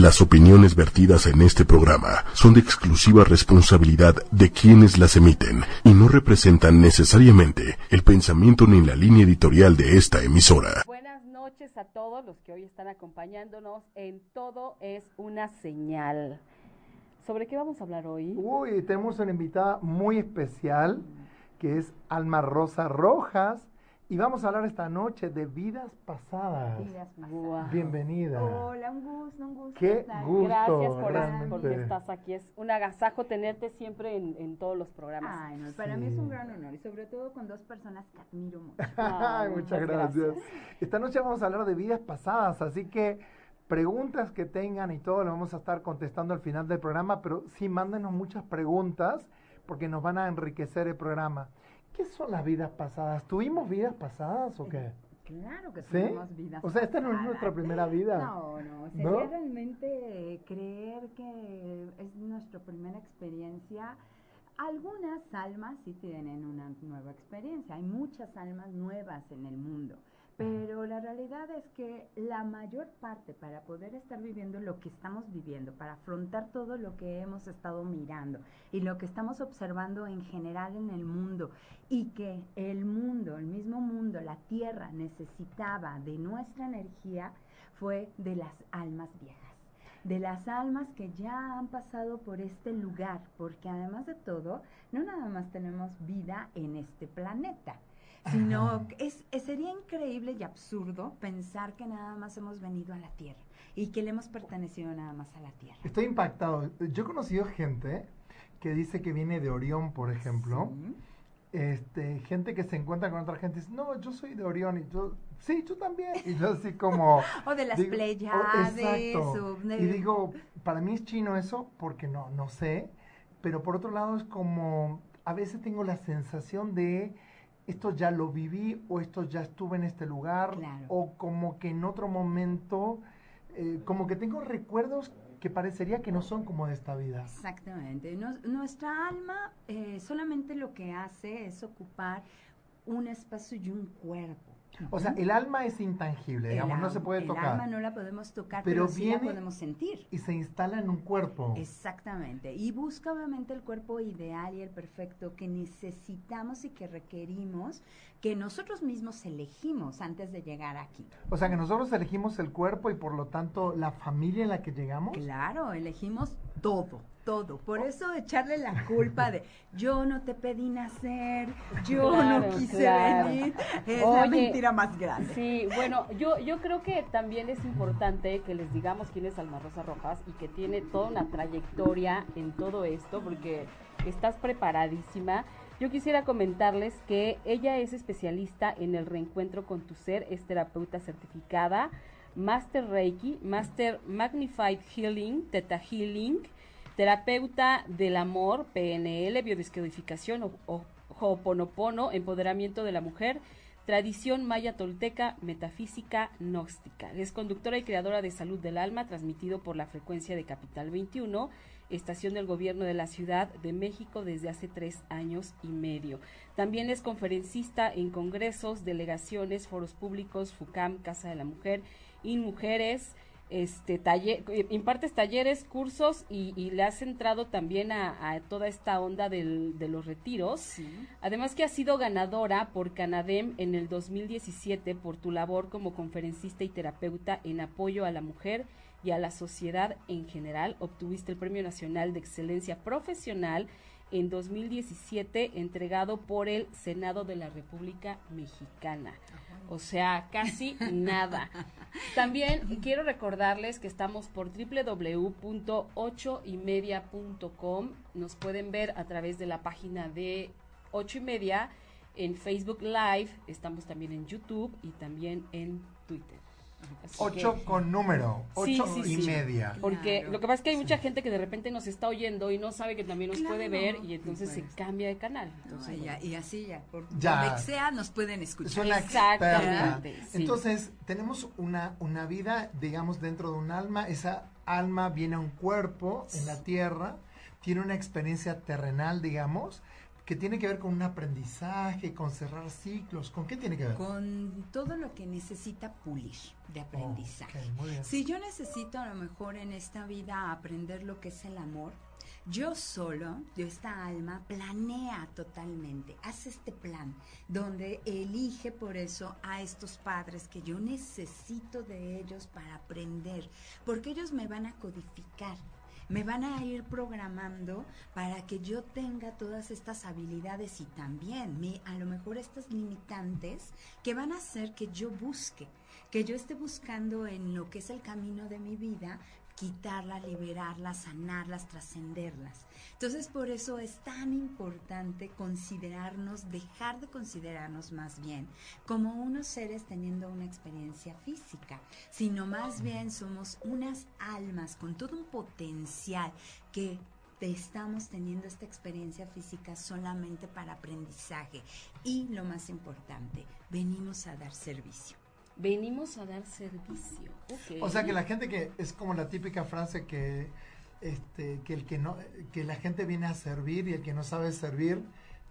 Las opiniones vertidas en este programa son de exclusiva responsabilidad de quienes las emiten y no representan necesariamente el pensamiento ni la línea editorial de esta emisora. Buenas noches a todos los que hoy están acompañándonos en Todo es una señal. ¿Sobre qué vamos a hablar hoy? Uy, tenemos una invitada muy especial que es Alma Rosa Rojas y vamos a hablar esta noche de vidas pasadas. Vidas pasadas. Bienvenida. Hola, un gusto, un gusto. Qué gusto. Gracias por realmente. porque estás aquí. Es un agasajo tenerte siempre en, en todos los programas. Ay, no, para mí es un gran honor y sobre todo con dos personas que admiro mucho. Ay, muchas muchas gracias. gracias. Esta noche vamos a hablar de vidas pasadas, así que preguntas que tengan y todo lo vamos a estar contestando al final del programa, pero sí mándenos muchas preguntas porque nos van a enriquecer el programa. ¿Qué son las vidas pasadas? ¿Tuvimos vidas pasadas o qué? Claro que ¿Sí? tenemos vidas O sea, esta no es nuestra primera vida. No, no, sería ¿No? realmente creer que es nuestra primera experiencia. Algunas almas sí tienen una nueva experiencia, hay muchas almas nuevas en el mundo, pero la realidad es que la mayor parte para poder estar viviendo lo que estamos viviendo, para afrontar todo lo que hemos estado mirando y lo que estamos observando en general en el mundo y que el mundo, el mismo mundo, la tierra necesitaba de nuestra energía, fue de las almas viejas de las almas que ya han pasado por este lugar, porque además de todo, no nada más tenemos vida en este planeta, sino es- sería increíble y absurdo pensar que nada más hemos venido a la Tierra y que le hemos pertenecido nada más a la Tierra. Estoy impactado. Yo he conocido gente que dice que viene de Orión, por ejemplo. Sí. Este, gente que se encuentra con otra gente y dice, no, yo soy de Orión y yo, sí, yo también. Y yo así como... O de las digo, oh, Pleiades, de- Y digo, para mí es chino eso porque no, no sé. Pero por otro lado es como, a veces tengo la sensación de, esto ya lo viví o esto ya estuve en este lugar. Claro. O como que en otro momento, eh, como que tengo recuerdos que parecería que no son como de esta vida. Exactamente. Nos- nuestra alma eh, solamente lo que hace es ocupar un espacio y un cuerpo. O sea, el alma es intangible, El digamos, no se puede El tocar. alma no la podemos tocar, Pero pero, sí la podemos sentir. Y se instala en un cuerpo. Exactamente. Y busca obviamente el cuerpo ideal y el perfecto que necesitamos y que requerimos, que nosotros mismos elegimos antes de llegar aquí. O sea, que nosotros elegimos el cuerpo y por lo tanto la familia en la que llegamos. Claro, elegimos todo, todo. Por eso echarle la culpa de yo no te pedí nacer, yo Claro, no quise claro. venir, es la mentira más grande. Sí, bueno, yo, yo creo que también es importante que les digamos quién es Alma Rosa Rojas y que tiene toda una trayectoria en todo esto, porque estás preparadísima. Yo quisiera comentarles que ella es especialista en el reencuentro con tu ser, es terapeuta certificada, Master Reiki, Master Magnified Healing, Theta Healing, terapeuta del amor, PNL, biodescodificación, o, o- Ho'oponopono, empoderamiento de la mujer, tradición maya tolteca, metafísica gnóstica. Es conductora y creadora de Salud del Alma, transmitido por la frecuencia de Capital 21, estación del gobierno de la Ciudad de México desde hace tres años y medio. También es conferencista en congresos, delegaciones, foros públicos, FUCAM, Casa de la Mujer, InMujeres, este taller, impartes talleres, cursos y, y le has entrado también a, a toda esta onda del- de los retiros. Sí. Además que has sido ganadora por Canadem en el 2017 por tu labor como conferencista y terapeuta en apoyo a la mujer y a la sociedad en general. Obtuviste el Premio Nacional de Excelencia Profesional en 2017 entregado por el Senado de la República Mexicana. O sea, casi nada. También quiero recordarles que estamos por www.ochoymedia.com. Nos pueden ver a través de la página de ocho y media en Facebook Live. Estamos también en YouTube y también en Twitter. Así Ocho que- con número. Sí, Ocho sí, y sí. media. Porque Claro. lo que pasa es que hay mucha gente que de repente nos está oyendo y no sabe que también nos puede ver y entonces se cambia de canal. No, Entonces, y, bueno. ya- y así ya, por Ya. donde sea nos pueden escuchar. Es una Exactamente. Entonces, tenemos una, una vida, digamos, dentro de un alma. Esa alma viene a un cuerpo en la tierra, tiene una experiencia terrenal, digamos, que tiene que ver con un aprendizaje, con cerrar ciclos. ¿Con qué tiene que ver? Con todo lo que necesita pulir de aprendizaje. Si yo necesito a lo mejor en esta vida aprender lo que es el amor, yo solo, yo esta alma, planea totalmente, hace este plan, donde elige por eso a estos padres que yo necesito de ellos para aprender, porque ellos me van a codificar me van a ir programando para que yo tenga todas estas habilidades y también me, a lo mejor estas limitantes que van a hacer que yo busque, que yo esté buscando en lo que es el camino de mi vida, quitarlas, liberarlas, sanarlas, trascenderlas. Entonces, por eso es tan importante considerarnos, dejar de considerarnos más bien como unos seres teniendo una experiencia física, sino más bien somos unas almas con todo un potencial que estamos teniendo esta experiencia física solamente para aprendizaje y lo más importante, venimos a dar servicio. Venimos a dar servicio. O sea que la gente que es como la típica frase que este, que el que no que la gente viene a servir y el que no sabe servir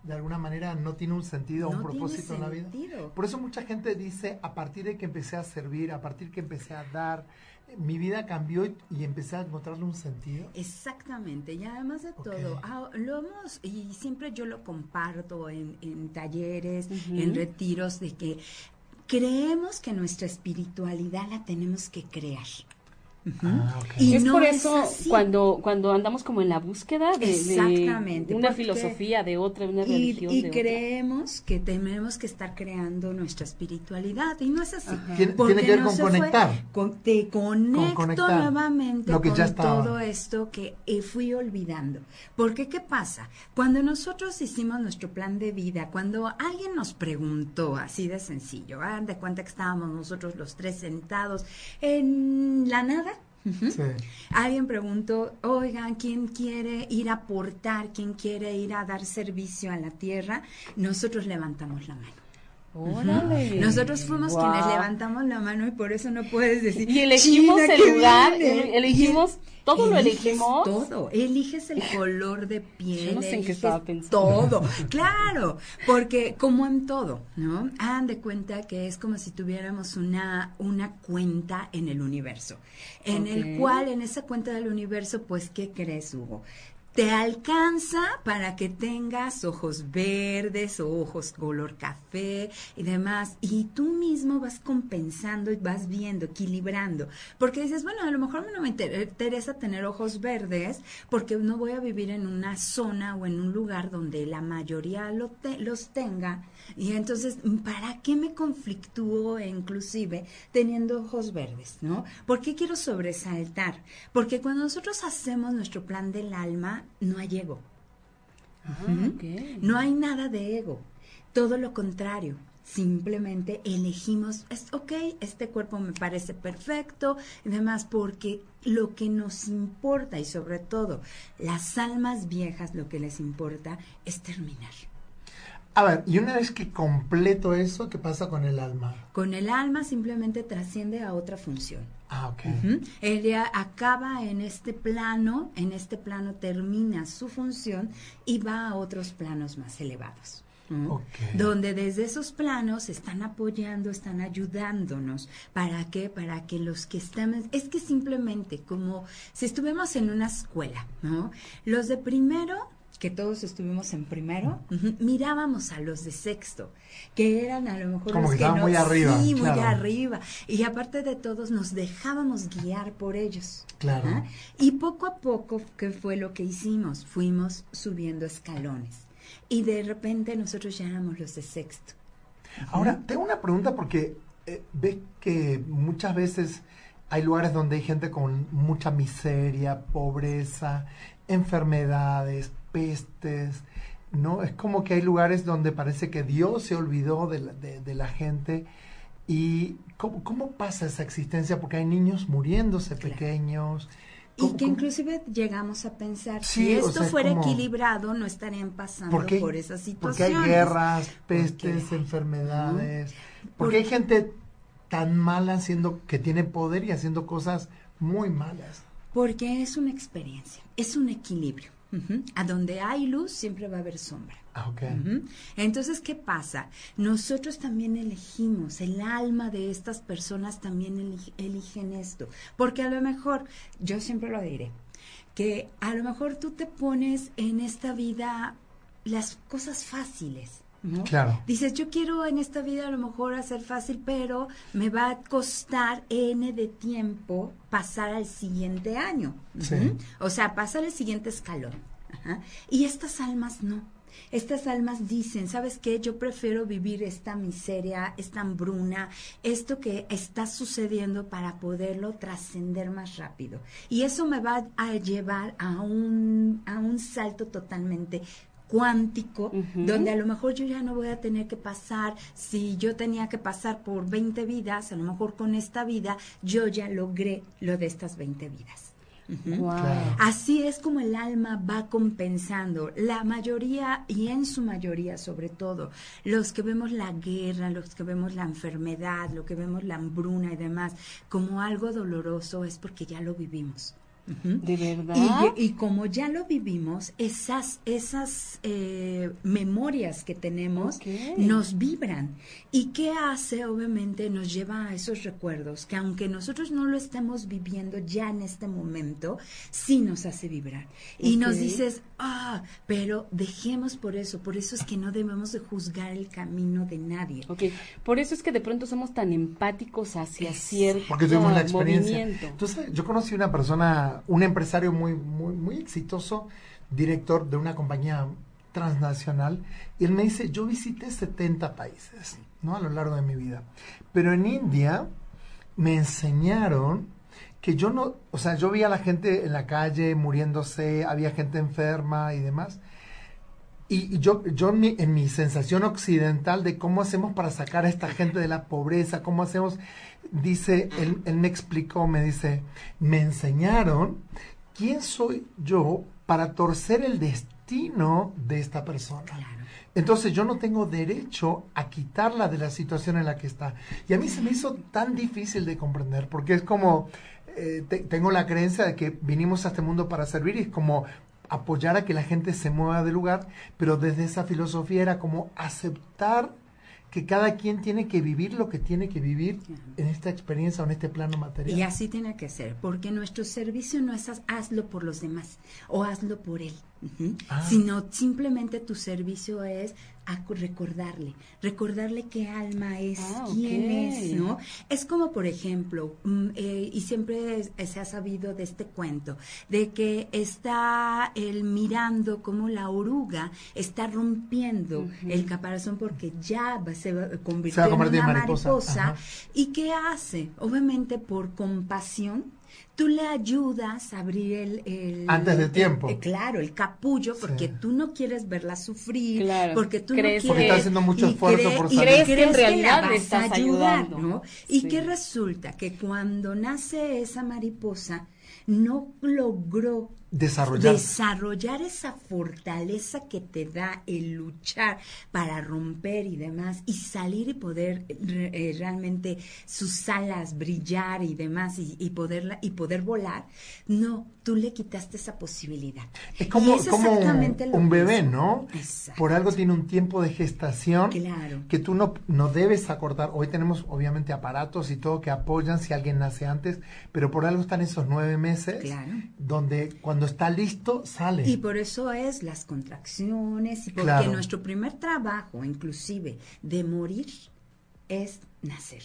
de alguna manera no tiene un sentido, un propósito en la vida. Por eso mucha gente dice, a partir de que empecé a servir, a partir de que empecé a dar, mi vida cambió y, empecé a encontrarle un sentido. Exactamente, y además de todo, ah, lo hemos, y siempre yo lo comparto en, talleres, en retiros, de que creemos que nuestra espiritualidad la tenemos que crear. Ah, y es por eso cuando cuando andamos como en la búsqueda de, una filosofía de otra una religión y, creemos que tenemos que estar creando nuestra espiritualidad y no es así tiene, que ver con conectar. te conecto nuevamente con todo esto que eh, fui olvidando. Porque qué pasa cuando nosotros hicimos nuestro plan de vida cuando alguien nos preguntó así de sencillo de cuenta que estábamos nosotros los tres sentados en la nada Alguien preguntó, oigan, ¿quién quiere ir a aportar? ¿Quién quiere ir a dar servicio a la tierra? Nosotros levantamos la mano. Nosotros fuimos quienes levantamos la mano y por eso no puedes decir. Y elegimos el lugar, elegimos, todo lo elegimos. Todo, eliges el color de piel. Yo no sé en qué estaba pensando. Todo, claro, porque como en todo, ¿no? Hagan de cuenta que es como si tuviéramos una, una cuenta en el universo, en el cual, en esa cuenta del universo, pues, ¿qué crees, Hugo? Te alcanza para que tengas ojos verdes o ojos color café y demás. Y tú mismo vas compensando y vas viendo, equilibrando. Porque dices, bueno, a lo mejor no me interesa tener ojos verdes porque no voy a vivir en una zona o en un lugar donde la mayoría lo los tenga y entonces, ¿para qué me conflictúo inclusive teniendo ojos verdes? ¿No? ¿Por qué quiero sobresaltar? Porque cuando nosotros hacemos nuestro plan del alma, no hay ego. Ah, no hay nada de ego. Todo lo contrario. Simplemente elegimos, es, ok, este cuerpo me parece perfecto y demás, porque lo que nos importa y sobre todo las almas viejas lo que les importa es terminar. A ver, y una vez que completo eso, ¿qué pasa con el alma? Con el alma simplemente trasciende a otra función. Ah, ok. Ella acaba en este plano, en este plano termina su función y va a otros planos más elevados. Donde desde esos planos están apoyando, están ayudándonos. ¿Para qué? Para que los que estamos, es que simplemente como si estuviéramos en una escuela, ¿no? Los de primero que todos estuvimos en primero, mirábamos a los de sexto, que eran a lo mejor los que, muy arriba, sí, muy arriba, y aparte de todos nos dejábamos guiar por ellos. Claro. Y poco a poco, ¿qué fue lo que hicimos? Fuimos subiendo escalones. Y de repente nosotros ya éramos los de sexto. Ahora, tengo una pregunta porque eh, ves que muchas veces hay lugares donde hay gente con mucha miseria, pobreza, enfermedades, pestes, ¿no? Es como que hay lugares donde parece que Dios se olvidó de la, de, la gente. ¿Y cómo, pasa esa existencia? Porque hay niños muriéndose pequeños. Y que inclusive llegamos a pensar, si esto fuera equilibrado, no estarían pasando por esas situaciones. Porque hay guerras, pestes, enfermedades. Porque hay gente tan mala haciendo, que tiene poder y haciendo cosas muy malas. Porque es una experiencia, es un equilibrio. A donde hay luz siempre va a haber sombra. Ah, ok. Ujú. Entonces, ¿qué pasa? Nosotros también elegimos, el alma de estas personas también elige- eligen esto, porque a lo mejor, yo siempre lo diré, que a lo mejor tú te pones en esta vida las cosas fáciles. ¿No? Claro. Dices, yo quiero en esta vida a lo mejor hacer fácil, pero me va a costar N de tiempo pasar al siguiente año. Sí. O sea, pasar el siguiente escalón. Ajá. Y estas almas no. Estas almas dicen, ¿sabes qué? Yo prefiero vivir esta miseria, esta hambruna, esto que está sucediendo para poderlo trascender más rápido. Y eso me va a llevar a un, a un salto totalmente cuántico, donde a lo mejor yo ya no voy a tener que pasar, si yo tenía que pasar por 20 vidas, a lo mejor con esta vida yo ya logré lo de estas 20 vidas. Así es como el alma va compensando. La mayoría, y en su mayoría sobre todo, los que vemos la guerra, los que vemos la enfermedad, lo que vemos la hambruna y demás, como algo doloroso es porque ya lo vivimos. ¿De verdad? Y, y como ya lo vivimos, esas, esas eh, memorias que tenemos nos vibran. ¿Y qué hace? Obviamente nos lleva a esos recuerdos que aunque nosotros no lo estemos viviendo ya en este momento, sí nos hace vibrar. Y nos dices, ah, pero dejemos por eso, por eso es que no debemos de juzgar el camino de nadie. Ok, por eso es que de pronto somos tan empáticos hacia Exacto. cierto Porque tuvimos la experiencia. movimiento. Entonces, yo conocí una persona, un empresario muy, muy, exitoso, director de una compañía transnacional, y él me dice, yo visité 70 países, ¿no? A lo largo de mi vida. Pero en India me enseñaron que yo no, o sea, yo vi a la gente en la calle muriéndose, había gente enferma y demás. Y y yo, yo en mi, en mi sensación occidental de cómo hacemos para sacar a esta gente de la pobreza, cómo hacemos, dice, él, él me explicó, me dice, me enseñaron quién soy yo para torcer el destino de esta persona. Claro. Entonces yo no tengo derecho a quitarla de la situación en la que está. Y a mí se me hizo tan difícil de comprender, porque es como, eh, te- tengo la creencia de que vinimos a este mundo para servir y es como apoyar a que la gente se mueva de lugar, pero desde esa filosofía era como aceptar que cada quien tiene que vivir lo que tiene que vivir en esta experiencia o en este plano material. Y así tiene que ser, porque nuestro servicio no es haz- hazlo por los demás o hazlo por él, Ah. sino simplemente tu servicio es a recordarle, recordarle qué alma es, Ah, quién es, ¿no? Es como, por ejemplo, mm, eh, y siempre es- se ha sabido de este cuento, de que está él mirando como la oruga está rompiendo el caparazón porque ya va, se va a convertir Se va a en convertir en una mariposa. ¿Y qué hace? Obviamente por compasión, tú le ayudas a abrir el... el- Antes de el- tiempo. eh, claro, el capullo, porque Sí. tú no quieres verla sufrir, Claro, porque tú crees no Porque quieres... está haciendo mucho y esfuerzo cree- por y salir. Crees que en la realidad vas le a estás ayudar, ayudando. ¿no? Y Sí. que resulta que cuando nace esa mariposa, no logró Desarrollar. desarrollar esa fortaleza que te da el luchar para romper y demás y salir y poder eh, realmente sus alas brillar y demás y, y poderla y poder volar no tú le quitaste esa posibilidad Es como, es como un, bebé. ¿no? Exacto. Por algo tiene un tiempo de gestación Claro. que tú no, no debes acortar. Hoy tenemos obviamente aparatos y todo que apoyan si alguien nace antes, pero por algo están esos nueve meses Claro. donde cuando está listo sale. Y por eso es las contracciones y porque Claro. nuestro primer trabajo, inclusive, de morir es nacer.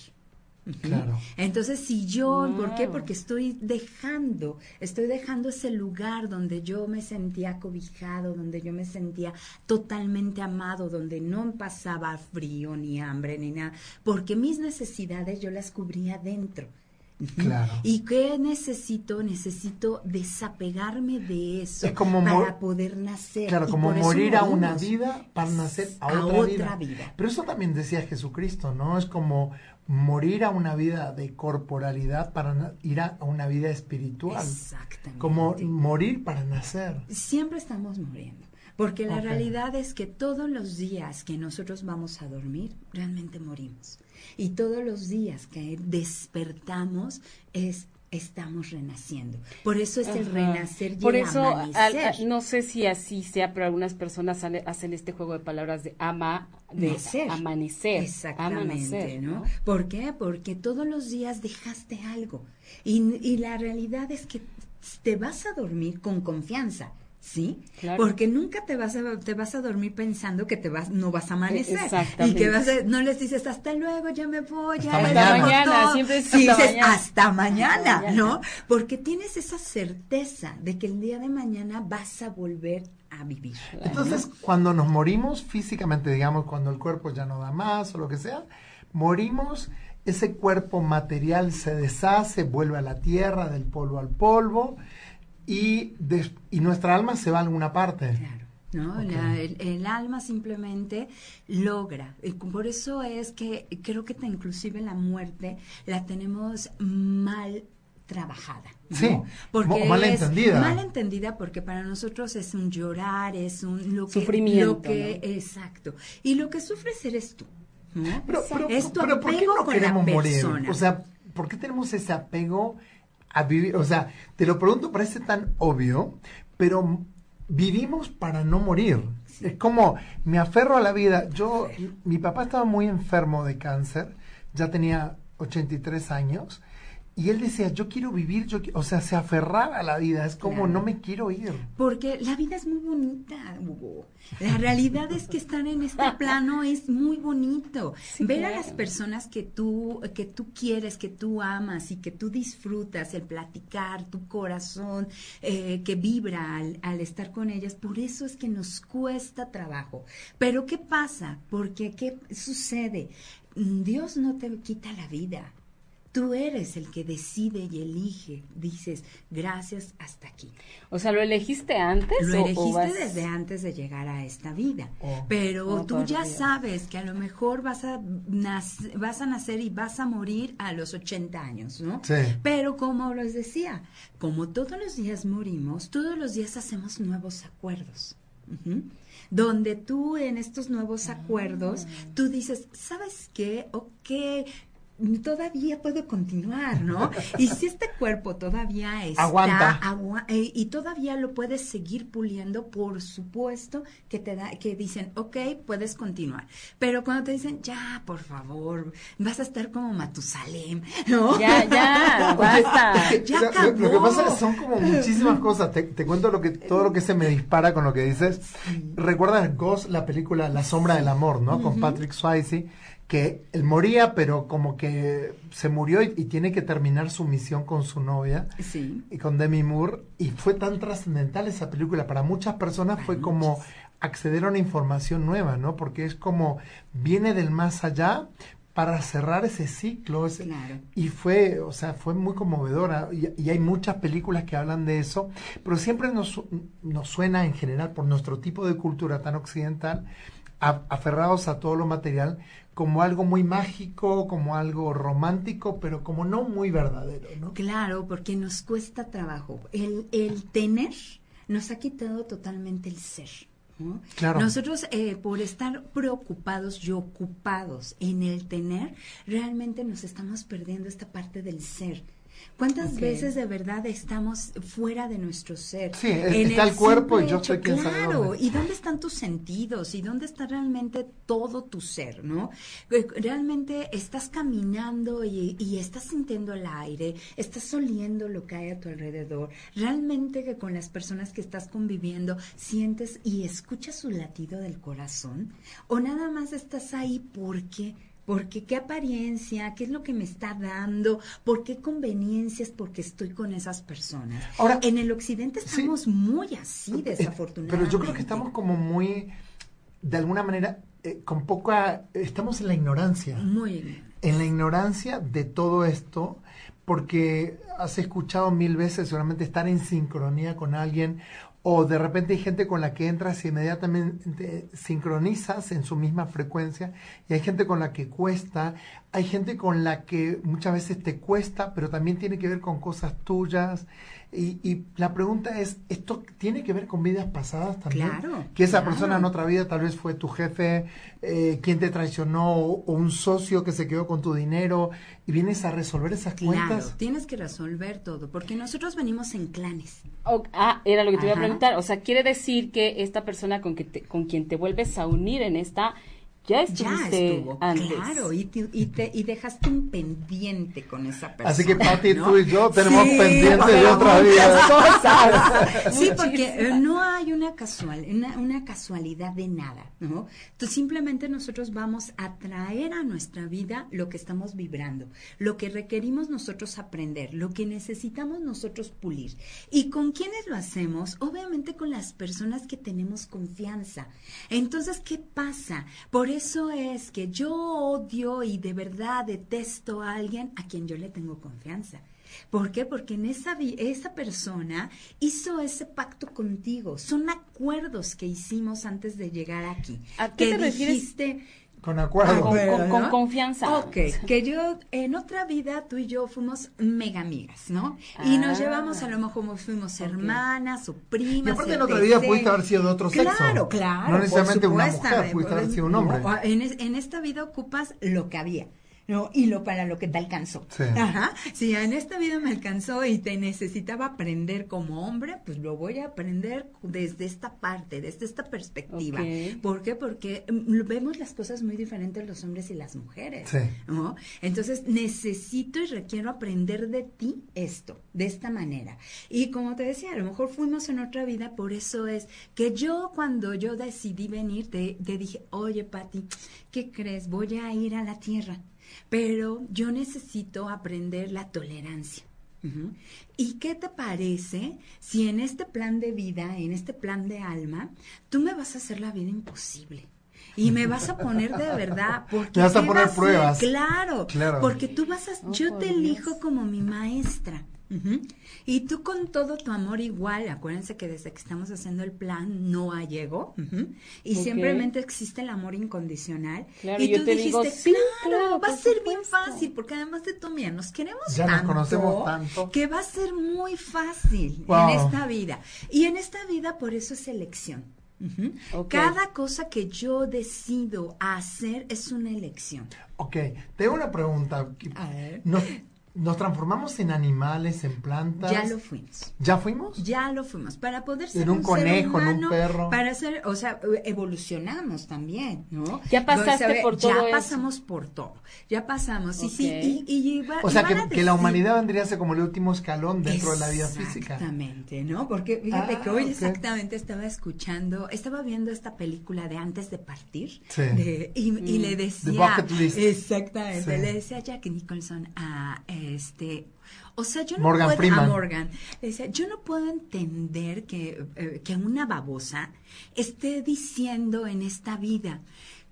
Claro. Entonces, si yo, ¿por qué? Porque estoy dejando, estoy dejando ese lugar donde yo me sentía cobijado, donde yo me sentía totalmente amado, donde no pasaba frío ni hambre ni nada, porque mis necesidades yo las cubría dentro. Claro. ¿Y qué necesito? Necesito desapegarme de eso Es como para poder nacer. Claro, Y como morir a una vida para nacer a, A otra, otra vida. vida. Pero eso también decía Jesucristo, ¿no? Es como morir a una vida de corporalidad para ir a, una vida espiritual. Exactamente. Como morir para nacer. Siempre estamos muriendo. Porque la Ok. realidad es que todos los días que nosotros vamos a dormir, realmente morimos. Y todos los días que despertamos es estamos renaciendo. Por eso es el renacer y Por el eso, amanecer. no sé si así sea, pero algunas personas hacen este juego de palabras de ama, de amanecer. Exactamente, ¿no? ¿Por qué? Porque todos los días dejaste algo. Y, y la realidad es que te vas a dormir con confianza. ¿Sí? Porque nunca te vas a te vas a dormir pensando que te vas no vas a amanecer y que vas a, no les dices hasta luego, ya me voy, ya hasta mañana, siempre hasta, dices, mañana. hasta mañana, ¿no? Porque tienes esa certeza de que el día de mañana vas a volver a vivir. Entonces, cuando nos morimos físicamente, digamos, cuando el cuerpo ya no da más o lo que sea, morimos ese cuerpo material se deshace, vuelve a la tierra, del polvo al polvo, y, y nuestra alma se va a alguna parte. Claro. ¿no? el, alma simplemente logra. Y por eso es que creo que inclusive la muerte la tenemos mal trabajada. Sí, porque mal entendida. Mal entendida porque para nosotros es un llorar, es un lo que, Sufrimiento. que exacto. Y lo que sufres eres tú. Pero, pero, ¿por qué no queremos morir? O sea, ¿por qué tenemos ese apego a vivir, o sea, te lo pregunto, parece tan obvio, pero vivimos para no morir. Es como, me aferro a la vida. Yo, mi papá estaba muy enfermo de cáncer, ya tenía 83 años, y él decía, yo quiero vivir, yo o sea, se aferraba a la vida, es como, no me quiero ir. Porque la vida es muy bonita, Hugo. La realidad es que estar en este plano es muy bonito. Ver a las personas que tú, que tú quieres, que tú amas y que tú disfrutas, el platicar, tu corazón eh, que vibra al, al estar con ellas, por eso es que nos cuesta trabajo. Pero ¿qué pasa? Porque ¿qué sucede? Dios no te quita la vida. Tú eres el que decide y elige. Dices, gracias hasta aquí. O sea, ¿lo elegiste antes? Lo elegiste desde antes de llegar a esta vida. Oh. Pero tú ya sabes que a lo mejor vas a, vas a nacer y vas a morir a los 80 años, ¿no? Sí. Pero como les decía, como todos los días morimos, todos los días hacemos nuevos acuerdos. donde tú en estos nuevos acuerdos, ah. tú dices, ¿sabes qué? Ok, todavía puedo continuar, ¿no? Y si este cuerpo todavía está aguanta eh, y todavía lo puedes seguir puliendo, por supuesto que te da que dicen, ok, puedes continuar. Pero cuando te dicen, ya, por favor, vas a estar como Matusalem, ¿no? Ya, ya, basta. ya acabó. Lo, que pasa es que son como muchísimas cosas. Te, cuento lo que todo lo que se me dispara con lo que dices. ¿Recuerdas Ghost, la película La sombra del amor, ¿no? Con Patrick Swayze que él moría, pero como que se murió y, tiene que terminar su misión con su novia y con Demi Moore. Y fue tan trascendental esa película. Para muchas personas fue como acceder a una información nueva, ¿no? Porque es como viene del más allá para cerrar ese ciclo. Y fue, o sea, fue muy conmovedora. Y, hay muchas películas que hablan de eso, pero siempre nos, nos suena en general por nuestro tipo de cultura tan occidental aferrados a todo lo material, como algo muy mágico, como algo romántico, pero como no muy verdadero, ¿no? Claro, porque nos cuesta trabajo. El, el tener nos ha quitado totalmente el ser. Claro. Nosotros, eh, por estar preocupados y ocupados en el tener, realmente nos estamos perdiendo esta parte del ser ¿Cuántas veces de verdad estamos fuera de nuestro ser? Sí, está el, cuerpo y yo estoy quien Claro, ¿y dónde están tus sentidos? ¿Y dónde está realmente todo tu ser, no? Eh, realmente estás caminando y, y estás sintiendo el aire, estás oliendo lo que hay a tu alrededor. Realmente que con las personas que estás conviviendo sientes y escuchas su latido del corazón. ¿O nada más estás ahí porque porque qué apariencia, qué es lo que me está dando, por qué conveniencias, porque estoy con esas personas. Ahora, en el occidente estamos muy así, eh, desafortunadamente. Pero yo creo que estamos como muy, de alguna manera, eh, con poca, estamos en la ignorancia. Muy bien. En la ignorancia de todo esto, porque has escuchado mil veces seguramente estar en sincronía con alguien o de repente hay gente con la que entras y inmediatamente sincronizas en su misma frecuencia y hay gente con la que cuesta, hay gente con la que muchas veces te cuesta, pero también tiene que ver con cosas tuyas. Y, y la pregunta es, ¿esto tiene que ver con vidas pasadas también? Claro, Que esa claro. persona en otra vida tal vez fue tu jefe, eh, quien te traicionó, o, o un socio que se quedó con tu dinero, y vienes a resolver esas Claro, cuentas. tienes que resolver todo, porque nosotros venimos en clanes. Ah, era lo que te iba a preguntar. O sea, quiere decir que esta persona con, que te- con quien te vuelves a unir en esta, ya estuvo, antes. claro, y, te- y, te- y dejaste un pendiente con esa persona. Así que Pati, ¿no? tú y yo tenemos Sí, pendientes de otra vida. cosas. Sí, porque eh, no hay una casual, una, una casualidad de nada, ¿no? Entonces simplemente nosotros vamos a traer a nuestra vida lo que estamos vibrando, lo que requerimos nosotros aprender, lo que necesitamos nosotros pulir. ¿Y con quiénes lo hacemos? Obviamente con las personas que tenemos confianza. Entonces, ¿qué pasa? Por eso es que yo odio y de verdad detesto a alguien a quien yo le tengo confianza. ¿Por qué? Porque en esa, esa persona hizo ese pacto contigo. Son acuerdos que hicimos antes de llegar aquí. ¿A qué que te refieres? Con acuerdo. Con- con- con ¿no? confianza. Ok, que yo, en otra vida tú y yo fuimos mega amigas, ¿no? Y nos Ah. llevamos, a lo mejor como fuimos hermanas o primas. Y aparte en otra vida pudiste haber sido de otro sexo. Claro, claro. No necesariamente por una mujer, pudiste haber sido un hombre. en esta vida ocupas lo que había. ¿No? Y lo para lo que te alcanzó. Sí. Ajá. Si en esta vida me alcanzó y te necesitaba aprender como hombre, pues lo voy a aprender desde esta parte, desde esta perspectiva. Ok. ¿Por qué? Porque mm, vemos las cosas muy diferentes los hombres y las mujeres. Sí. ¿no? Entonces necesito y requiero aprender de ti esto, de esta manera. Y como te decía, a lo mejor fuimos en otra vida, por eso es que yo cuando yo decidí venir, te, te dije, oye Pati, ¿qué crees? Voy a ir a la tierra, pero yo necesito aprender la tolerancia. ¿Y qué te parece si en este plan de vida, en este plan de alma, tú me vas a hacer la vida imposible? Y me vas a poner de verdad, porque Me vas a ¿qué poner pruebas. Claro, Claro. porque tú vas a, Oh, yo te Dios. elijo como mi maestra. Y tú con todo tu amor igual, acuérdense que desde que estamos haciendo el plan no hay ego, ujú, y simplemente existe el amor incondicional. Claro, y yo tú te dijiste, digo, sí, claro, claro, va a ser bien fácil, porque además de tú, mira, nos queremos Ya nos tanto, conocemos tanto. que va a ser muy fácil Wow. en esta vida. Y en esta vida por eso es elección. Cada cosa que yo decido hacer es una elección. Ok, tengo una pregunta. A ver. ¿Nos, nos transformamos en animales, en plantas? Ya lo fuimos. ¿Ya fuimos? Ya lo fuimos. Para poder ser En un ser conejo, en un perro. Para ser, o sea, evolucionamos también, ¿no? Ya pasaste O sea, por todo Ya eso. pasamos por todo. Ya pasamos. Y sí, y, y va- O sea, que, que la humanidad vendría a ser como el último escalón dentro de la vida física. Exactamente, ¿no? Porque fíjate Ah, que hoy exactamente estaba escuchando, estaba viendo esta película de Antes de Partir Sí. de- y, y Mm. le decía, Bucket List. exactamente, Sí. le decía a Jack Nicholson a este, o sea, yo no Morgan puedo, Freeman. a Morgan, le decía, yo no puedo entender que, eh, que una babosa esté diciendo en esta vida,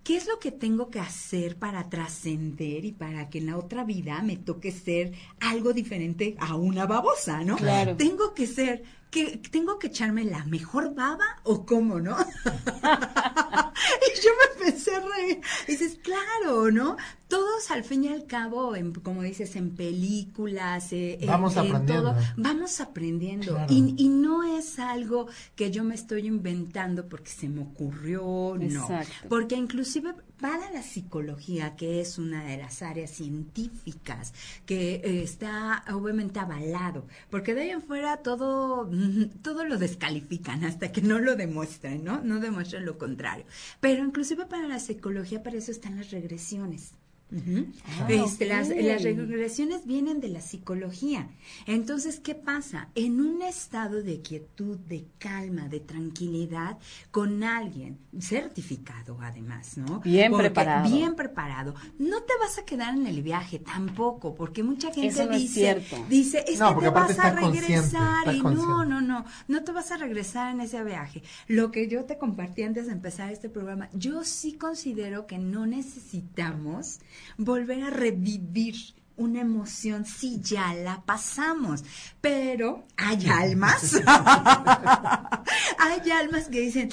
¿Qué es lo que tengo que hacer para trascender y para que en la otra vida me toque ser algo diferente a una babosa, ¿no? Claro. Tengo que ser, que tengo que echarme la mejor baba o cómo, ¿no? y yo me empecé a reír. Y dices, claro, ¿no? Todos al fin y al cabo, en- como dices, en películas, eh, en- Vamos en aprendiendo. todo, vamos aprendiendo. Claro. Y, y no es algo que yo me estoy inventando porque se me ocurrió, no. Exacto. Porque inclusive para la psicología, que es una de las áreas científicas que eh, está obviamente avalado, porque de ahí en fuera todo, todo lo descalifican hasta que no lo demuestren, ¿no? No demuestran lo contrario. Pero inclusive para la psicología, para eso están las regresiones. Ah, Este, las, las regresiones vienen de la psicología. Entonces, ¿qué pasa? En un estado de quietud, de calma, de tranquilidad, con alguien certificado, además, ¿no? Bien Porque- preparado. Bien preparado. No te vas a quedar en el viaje tampoco, porque mucha gente Eso no es dice, cierto. dice, es No, que porque te vas a regresar y no, no, no, no te vas a regresar en ese viaje. Lo que yo te compartí antes de empezar este programa, yo sí considero que no necesitamos volver a revivir una emoción si ya la pasamos, pero hay almas, hay almas que dicen,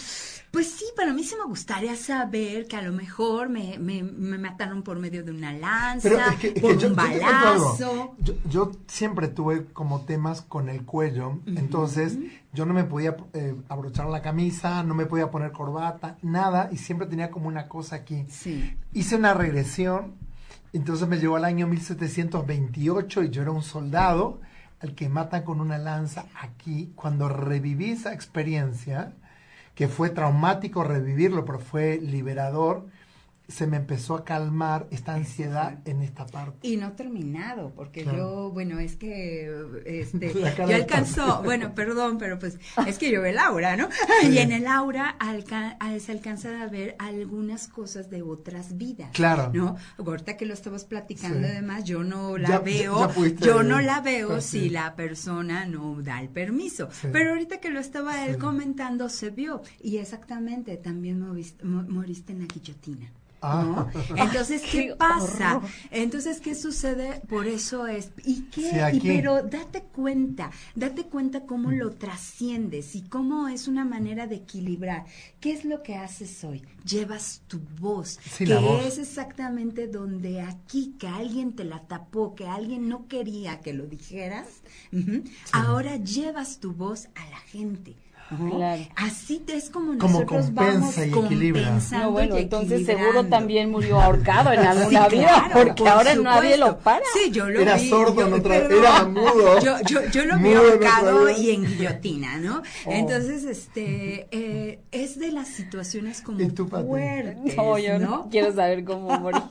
Pues sí, para mí sí me gustaría saber que a lo mejor me, me, me mataron por medio de una lanza, Pero es que- es que por yo- un balazo. Yo, yo siempre tuve como temas con el cuello, entonces yo no me podía eh, abrochar la camisa, no me podía poner corbata, nada, y siempre tenía como una cosa aquí. Sí. Hice una regresión, entonces me llegó al año 1728 y yo era un soldado al que matan con una lanza aquí. Cuando reviví esa experiencia, que fue traumático revivirlo, pero fue liberador, se me empezó a calmar esta ansiedad en esta parte. Y no terminado, porque Claro. yo, bueno, es que este, de alcanzó, bueno, perdón, pero pues es que yo veo el aura, ¿no? Y en el aura alca- se alcanza a ver algunas cosas de otras vidas. Claro. ¿No? Ahorita que lo estamos platicando Sí. y demás, yo no la Ya- veo, ya yo no la veo si sí. la persona no da el permiso. Pero ahorita que lo estaba él comentando, se vio. Y exactamente, también moriste en la guillotina. Ah. ¿no? Entonces, ¿qué Qué pasa? horror. Entonces, ¿qué sucede? Por eso es. ¿Y qué? Sí, Y pero date cuenta, date cuenta cómo lo trasciendes y cómo es una manera de equilibrar. ¿Qué es lo que haces hoy? Llevas tu voz, Sí, que voz. es exactamente donde aquí, que alguien te la tapó, que alguien no quería que lo dijeras, ahora llevas tu voz a la gente. ¿No? Claro. Así es como Como nosotros compensa vamos y equilibra. compensando No, bueno, y entonces seguro también murió ahorcado en alguna Sí, vida, claro, porque por ahora nadie lo para. Sí, yo lo Era vi. sordo yo- en otra- perdón. era mudo. Yo, yo, yo lo vi ahorcado y en guillotina, ¿no? Oh. Entonces, este, eh, es de las situaciones como ¿Y tú, Pati? fuertes, No, yo no ¿no? quiero saber cómo morí.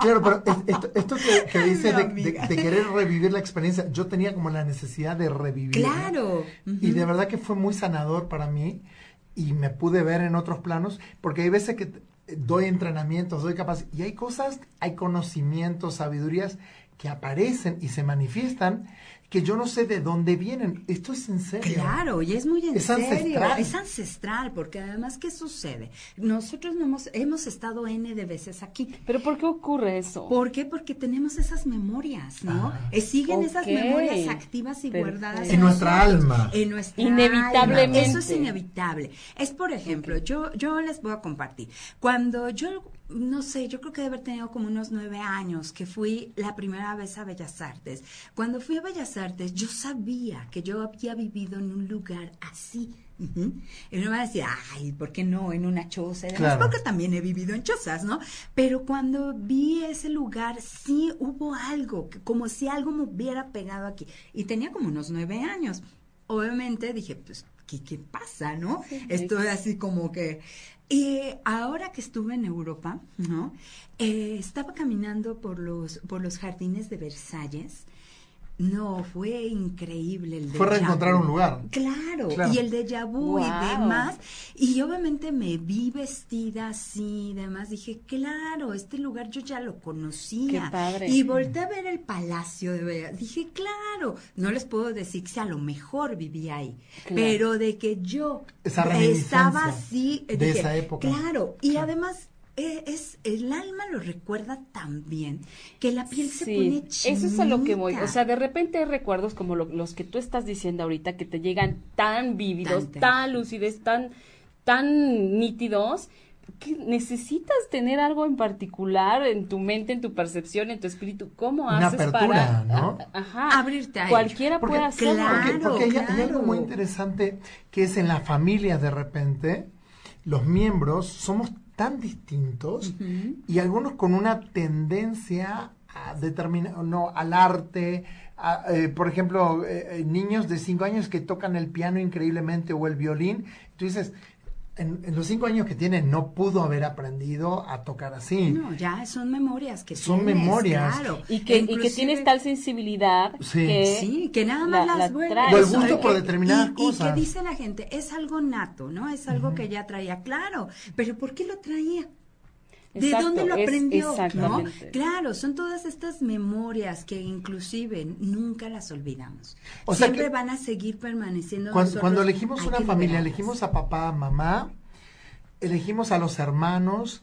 Claro, pero es- esto, esto que, que dices de querer revivir la experiencia, yo tenía como la necesidad de revivir. Claro. Y de verdad que fue muy sanador para mí y me pude ver en otros planos, porque hay veces que t- doy entrenamientos, doy capaz, y hay cosas, hay conocimientos, sabidurías que aparecen y se manifiestan que yo no sé de dónde vienen. Esto es en serio. Claro, y es muy en Es serio, ancestral. es ancestral, porque además, ¿qué sucede? Nosotros no hemos, hemos estado N de veces aquí. ¿Pero por qué ocurre eso? ¿Por qué? Porque tenemos esas memorias, ¿no? Ah. Eh, siguen esas memorias activas y Perfecto. guardadas En nuestra alma. En nuestra Inevitablemente. alma. Eso es inevitable. Es, por ejemplo, yo, yo les voy a compartir. Cuando yo, no sé, yo creo que debe haber tenido como unos nueve años que fui la primera vez a Bellas Artes. Cuando fui a Bellas Artes, yo sabía que yo había vivido en un lugar así. Ujú. Y uno va a decir, ay, ¿por qué no en una choza? Claro. Porque también he vivido en chozas, ¿no? Pero cuando vi ese lugar, sí hubo algo, que como si algo me hubiera pegado aquí. Y tenía como unos nueve años. Obviamente dije, pues, ¿qué, qué pasa, no? Estoy así como que... Y ahora que estuve en Europa, ¿no? Eh, estaba caminando por los, por los jardines de Versalles. No, fue increíble el Fue déjà reencontrar un lugar. Claro, Claro. y el déjà vu y demás. Y obviamente me vi vestida así y demás. Dije, claro, este lugar yo ya lo conocía. Qué padre. Y volteé a ver el palacio de Bellas. Dije, claro, no les puedo decir si a lo mejor vivía ahí. Claro. Pero de que yo Esa estaba así. de dije, esa época. Claro, y Claro. además... eh, Es, el alma lo recuerda tan bien que la piel se Sí, pone eso es a lo que voy. chinita. O sea, de repente hay recuerdos como lo- los que tú estás diciendo ahorita que te llegan tan vívidos, Tan tan, lúcidos, tan, tan nítidos, que necesitas tener algo en particular en tu mente, en tu percepción, en tu espíritu. ¿Cómo Una haces apertura, para ¿no? a- ajá, Abrirte a. Cualquiera Porque- puede hacerlo. claro, Porque, porque hay, hay algo claro. muy interesante que es en las familias de repente, los miembros somos tan distintos y algunos con una tendencia a determinar, no, al arte, a, eh, por ejemplo, eh, eh, niños de cinco años que tocan el piano increíblemente o el violín, tú dices, en, en los cinco años que tiene no pudo haber aprendido a tocar así. No, ya son memorias que Son tienes, memorias. claro. Y que, y que tienes tal sensibilidad Sí. que... Sí, que nada más la- las la vuelves. O el gusto ¿sabe por qué? determinadas y, cosas. Y que dice la gente, es algo nato, ¿no? Es algo que ya traía, claro. Pero ¿por qué lo traía? ¿De Exacto, dónde lo aprendió? ¿no? Claro, son todas estas memorias que inclusive nunca las olvidamos. O sea Siempre que- van a seguir permaneciendo. Cuando, nosotros, cuando elegimos una familia, elegimos a papá, mamá, elegimos a los hermanos,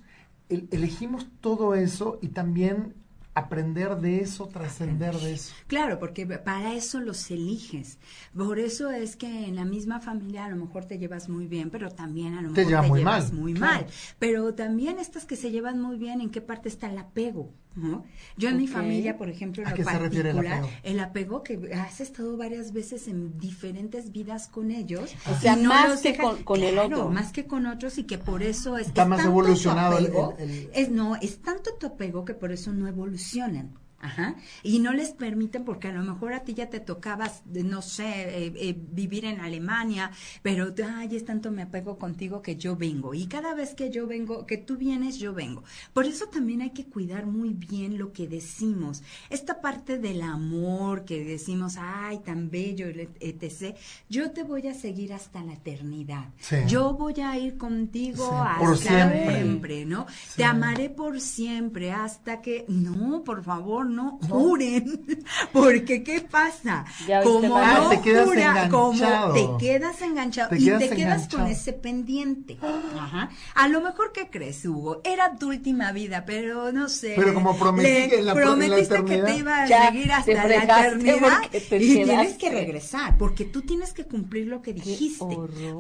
el- elegimos todo eso y también aprender de eso, trascender de eso. Claro, porque para eso los eliges. Por eso es que en la misma familia a lo mejor te llevas muy bien, pero también a lo mejor te, llevas muy llevas mal, muy claro. mal. Pero también estas que se llevan muy bien, ¿en qué parte está el apego? ¿No? Yo en mi familia, por ejemplo, en ¿A lo qué se refiere el particular, apego? el apego que has estado varias veces en diferentes vidas con ellos. O sea, no más que con- con el otro. más que con otros y que por eso es Está es más tanto tu evolucionado el- apego, el- el- es no, es tanto tu apego que por eso no evolucionan. Ajá. Y no les permiten porque a lo mejor a ti ya te tocaba, de, no sé, eh, eh, vivir en Alemania, pero ay, es tanto me apego contigo que yo vengo. Y cada vez que yo vengo, que tú vienes, yo vengo. Por eso también hay que cuidar muy bien lo que decimos. Esta parte del amor que decimos, ay, tan bello, etc. Yo te voy a seguir hasta la eternidad. Sí. Yo voy a ir contigo Sí, hasta por siempre. siempre, ¿no? Sí. Te amaré por siempre hasta que no, por favor, no juren, porque ¿qué pasa? Ya como no te quedas jura, como enganchado. te quedas enganchado Te y te quedas con ese pendiente. Ajá. A lo mejor que crees, Hugo, era tu última vida, pero no sé. Pero como prometí le que en la pro- en la prometiste que te iba a Ya, seguir hasta la eternidad y tienes que regresar, porque tú tienes que cumplir lo que dijiste.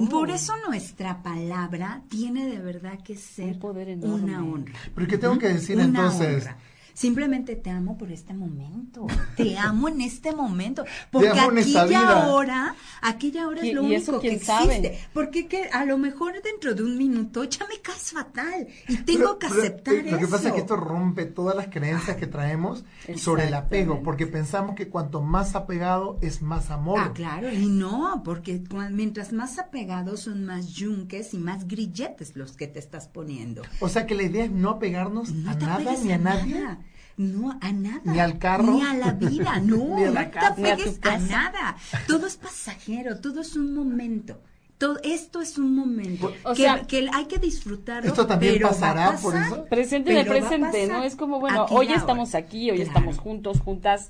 Por eso nuestra palabra tiene de verdad que ser Un poder una honra. Pero ¿qué tengo que decir Una entonces? honra. Simplemente te amo por este momento. Te amo en este momento. Porque aquí y ahora, aquí y ahora ¿Y- es lo eso único que existe. sabe? Porque que a lo mejor dentro de un minuto ya me caes fatal. Y tengo Pero- que pero, aceptar eh, Lo que pasa es que eso. esto rompe todas las creencias que traemos sobre el apego, porque pensamos que cuanto más apegado es más amor. Ah, claro, y no, porque mientras más apegados son más yunques y más grilletes los que te estás poniendo. O sea que la idea es no apegarnos No a nada ni a nadie. nada. No, a nada. Ni al carro. Ni a la vida, no. Ni a la no te casa. Ni a tu apegues a casa. nada. Todo es pasajero, todo es un momento. Todo, esto es un momento O que, sea, que hay que disfrutarlo. ¿Esto también pero a pasará por eso? Presente en el a presente. ¿no? Es como, bueno, hoy estamos aquí, hoy Claro. estamos juntos, juntas,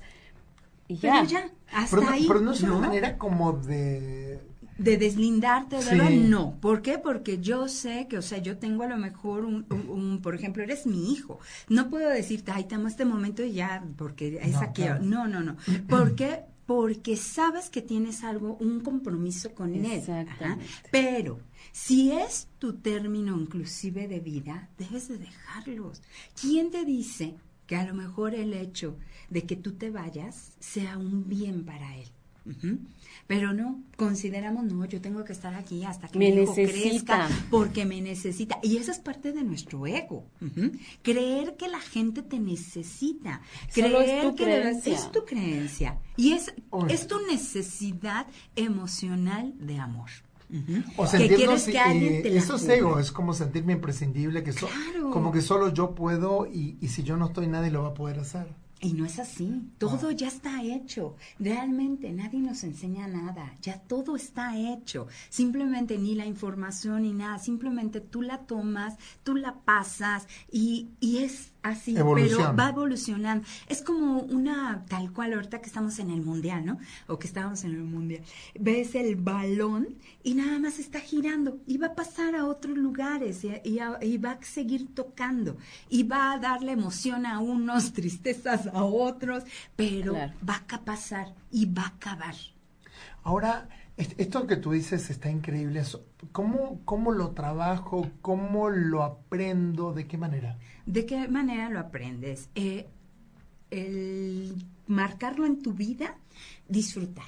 y ya. Pero ya, hasta Pero, no- ahí. pero no es una ¿no? manera como de... de deslindarte, Sí. ¿verdad? No. ¿Por qué? Porque yo sé que, o sea, yo tengo a lo mejor un, un- un- por ejemplo, eres mi hijo. No puedo decirte, ay, te amo este momento y ya, porque es No, aquí. claro. No, no, no. ¿Por qué? Porque sabes que tienes algo, un compromiso con él. Ajá. Pero si es tu término inclusive de vida, debes de dejarlos. ¿Quién te dice que a lo mejor el hecho de que tú te vayas sea un bien para él? Pero no, consideramos, no, yo tengo que estar aquí hasta que Me mi hijo necesita. crezca porque me necesita. Y esa es parte de nuestro ego. Creer que la gente te necesita. Solo es Creer tu que creencia. es tu creencia. Y es, es tu necesidad emocional de amor. O que sentirnos, quieres que alguien eh, te la eso es ego, es como sentirme imprescindible, que so- Claro. como que solo yo puedo y, y si yo no estoy nadie lo va a poder hacer. Y no es así, todo ya está hecho. Realmente nadie nos enseña nada, ya todo está hecho. Simplemente ni la información ni nada, simplemente tú la tomas, tú la pasas y, y es así, pero va evolucionando. Es como una tal cual ahorita que estamos en el mundial, ¿no? O que estábamos en el mundial. Ves el balón y nada más está girando y va a pasar a otros lugares y, y a- y va a seguir tocando y va a darle emoción a unos, tristezas a otros, pero Claro. va a pasar y va a acabar. Ahora, esto que tú dices está increíble. ¿Cómo, ¿Cómo lo trabajo? ¿Cómo lo aprendo? ¿De qué manera? ¿De qué manera lo aprendes? Eh, el marcarlo en tu vida, disfrutar.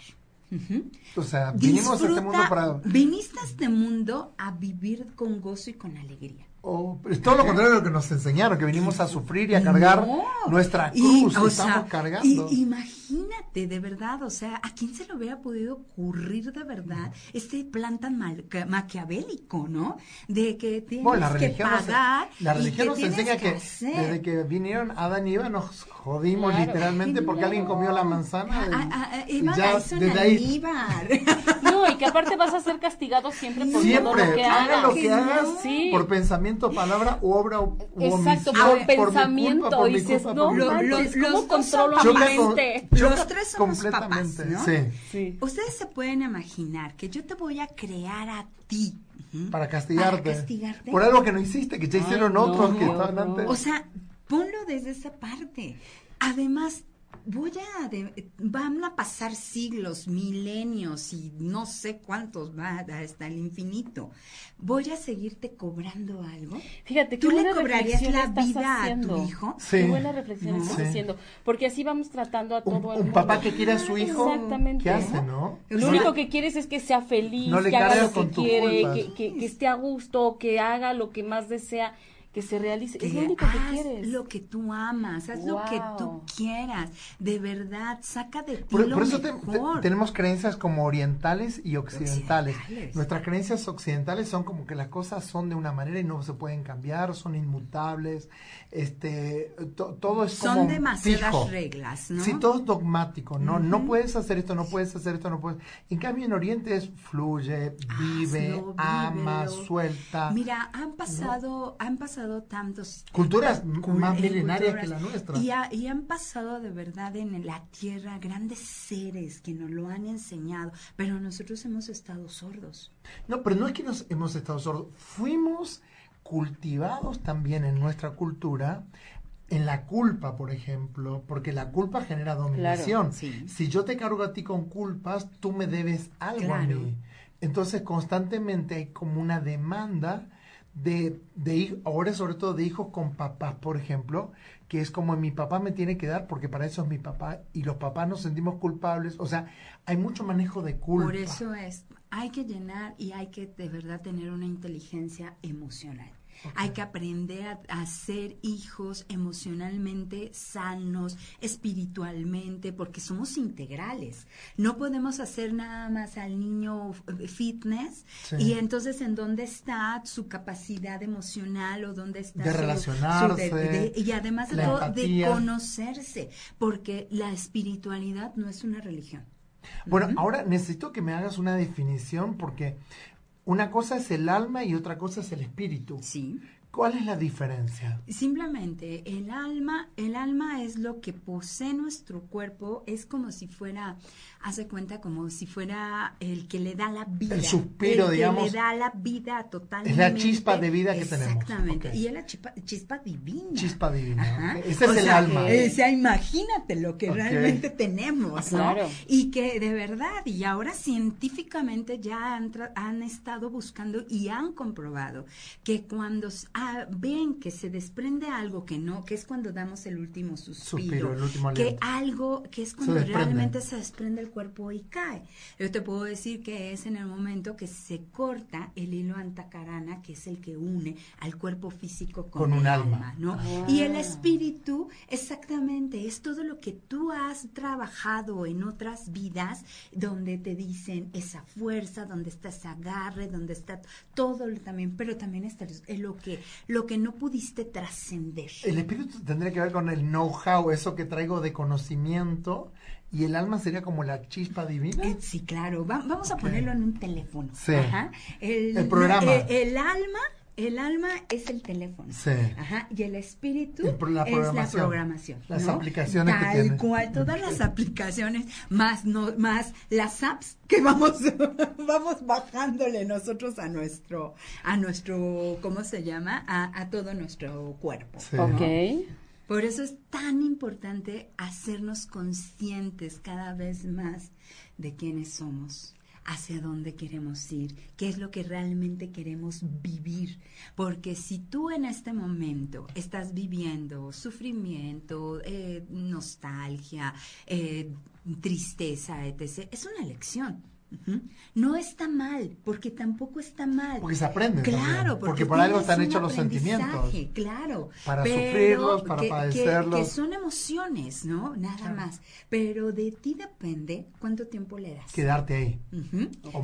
Ujú. O sea, vinimos a este Disfruta- mundo para... Viniste a este mundo a vivir con gozo y con alegría. Oh, es todo lo contrario de lo que nos enseñaron, que vinimos a sufrir y a cargar No. nuestra Y, cruz. o y sea, estamos cargando. y- imagínate, de verdad, o sea, ¿a quién se le hubiera podido ocurrir de verdad este plan tan mal- maquiavélico, ¿no? De que tienes Bueno, que nos, pagar. la religión nos enseña que, desde que vinieron Adán y Eva nos jodimos Claro. literalmente porque alguien comió la manzana. Ah, ah, ah, y Eva ya desde ahí. No, y que aparte vas a ser castigado siempre por todo lo que haga hagas. lo que Que hagas no. Sí. por pensamiento, palabra, u obra u u Exacto, omisión, por mi pensamiento. culpa, por y dices, culpa, no por mi Lo- culpa". los ¿cómo dos controlo mi con- mente? Los tres somos completamente, papás, ¿no? sí, Sí. Ustedes se pueden imaginar que yo te voy a crear a ti. para castigarte. Para castigarte. Por algo que no hiciste, que ya Ay, hicieron no, otros que estaban antes. O sea, ponlo desde esa parte. Además, voy a van a pasar siglos, milenios y no sé cuántos va hasta el infinito. Voy a seguirte cobrando algo. Fíjate, ¿tú le cobrarías la vida a tu hijo? Sí. Qué buena reflexión estás haciendo, porque así vamos tratando a todo un, el mundo. Un papá que quiere a su hijo, Exactamente. ¿qué hace, no? Lo único que quieres es que sea feliz, que haga lo que quiere, que, que, que esté a gusto, que haga lo que más desea que se realice. es lo único que quieres. lo que tú amas, haz lo que tú quieras. De verdad, saca de ti por, lo por eso mejor. tenemos creencias como orientales y occidentales. occidentales. Nuestras creencias occidentales son como que las cosas son de una manera y no se pueden cambiar, son inmutables. Este, to, todo es son como demasiadas fijo. reglas, ¿no? Sí, todo es dogmático, ¿no? Uh -huh. No puedes hacer esto, no puedes hacer esto, no puedes. En cambio, en Oriente es fluye, vive, Hazlo, ama, vívelo. suelta. Mira, han pasado, han pasado tantos culturas cul- más milenarias culturas, que la nuestra. Y, ha- y han pasado de verdad en la tierra grandes seres que nos lo han enseñado, pero nosotros hemos estado sordos. No, pero no es que nos hemos estado sordos. Fuimos cultivados también en nuestra cultura en la culpa, por ejemplo, porque la culpa genera dominación. sí. Si yo te cargo a ti con culpas, tú me debes algo Claro. a mí. Entonces, constantemente hay como una demanda de, de ahora sobre todo de hijos con papás, por ejemplo, que es como mi papá me tiene que dar porque para eso es mi papá y los papás nos sentimos culpables. O sea, hay mucho manejo de culpa. Por eso es, hay que llenar y hay que de verdad tener una inteligencia emocional. Hay que aprender a, a ser hijos emocionalmente sanos, espiritualmente, porque somos integrales. No podemos hacer nada más al niño fitness Sí. y entonces en dónde está su capacidad emocional o dónde está De su- su relacionarse, de- y además de todo, de conocerse, porque la espiritualidad no es una religión. Bueno, ahora necesito que me hagas una definición porque una cosa es el alma y otra cosa es el espíritu. Sí. ¿Cuál es la diferencia? Simplemente el alma, el alma es lo que posee nuestro cuerpo, es como si fuera, hace cuenta como si fuera el que le da la vida. El suspiro, el que digamos. le da la vida totalmente. Es la chispa de vida que tenemos. Exactamente. Y es la chispa, chispa divina. Chispa divina. Ajá. ok. Ese es O el sea, alma. O sea, imagínate lo que realmente tenemos, ¿no? Claro. Y que de verdad, y ahora científicamente ya han, tra- han estado buscando y han comprobado que cuando ah, ven que se desprende algo que no, que es cuando damos el último suspiro, Suspiro, el último que algo que es cuando realmente se desprende el cuerpo y cae. Yo te puedo decir que es en el momento que se corta el hilo antacarana, que es el que une al cuerpo físico con, Con un el alma. ¿no? Ah. Y el espíritu, exactamente, es todo lo que tú has trabajado en otras vidas, donde te dicen esa fuerza, donde está ese agarre, donde está todo lo también, pero también está lo que, lo que no pudiste trascender. El espíritu tendría que ver con el know-how, eso que traigo de conocimiento, y el alma sería como la chispa divina. Eh, Sí, claro. Va- vamos a ponerlo en un teléfono. Sí. Ajá. El, El programa. el alma, el alma es el teléfono. Sí. Ajá. Y el espíritu El pro- la es la programación. Las ¿no? aplicaciones que Tal tiene. cual, todas las aplicaciones, más no, más las apps que vamos, vamos bajándole nosotros a nuestro, a nuestro, ¿cómo se llama? A, a todo nuestro cuerpo. Sí. Ok. Por eso es tan importante hacernos conscientes cada vez más de quiénes somos, hacia dónde queremos ir, qué es lo que realmente queremos vivir. Porque si tú en este momento estás viviendo sufrimiento, eh, nostalgia, eh, tristeza, etc., es una No está mal, porque tampoco está mal. Porque se aprende Claro, también, porque, porque por algo están hechos los sentimientos. Claro. Para pero sufrirlos, para que- padecerlos. Que, son emociones, ¿no? Nada Claro. más. Pero de ti depende cuánto tiempo le das. Quedarte ahí.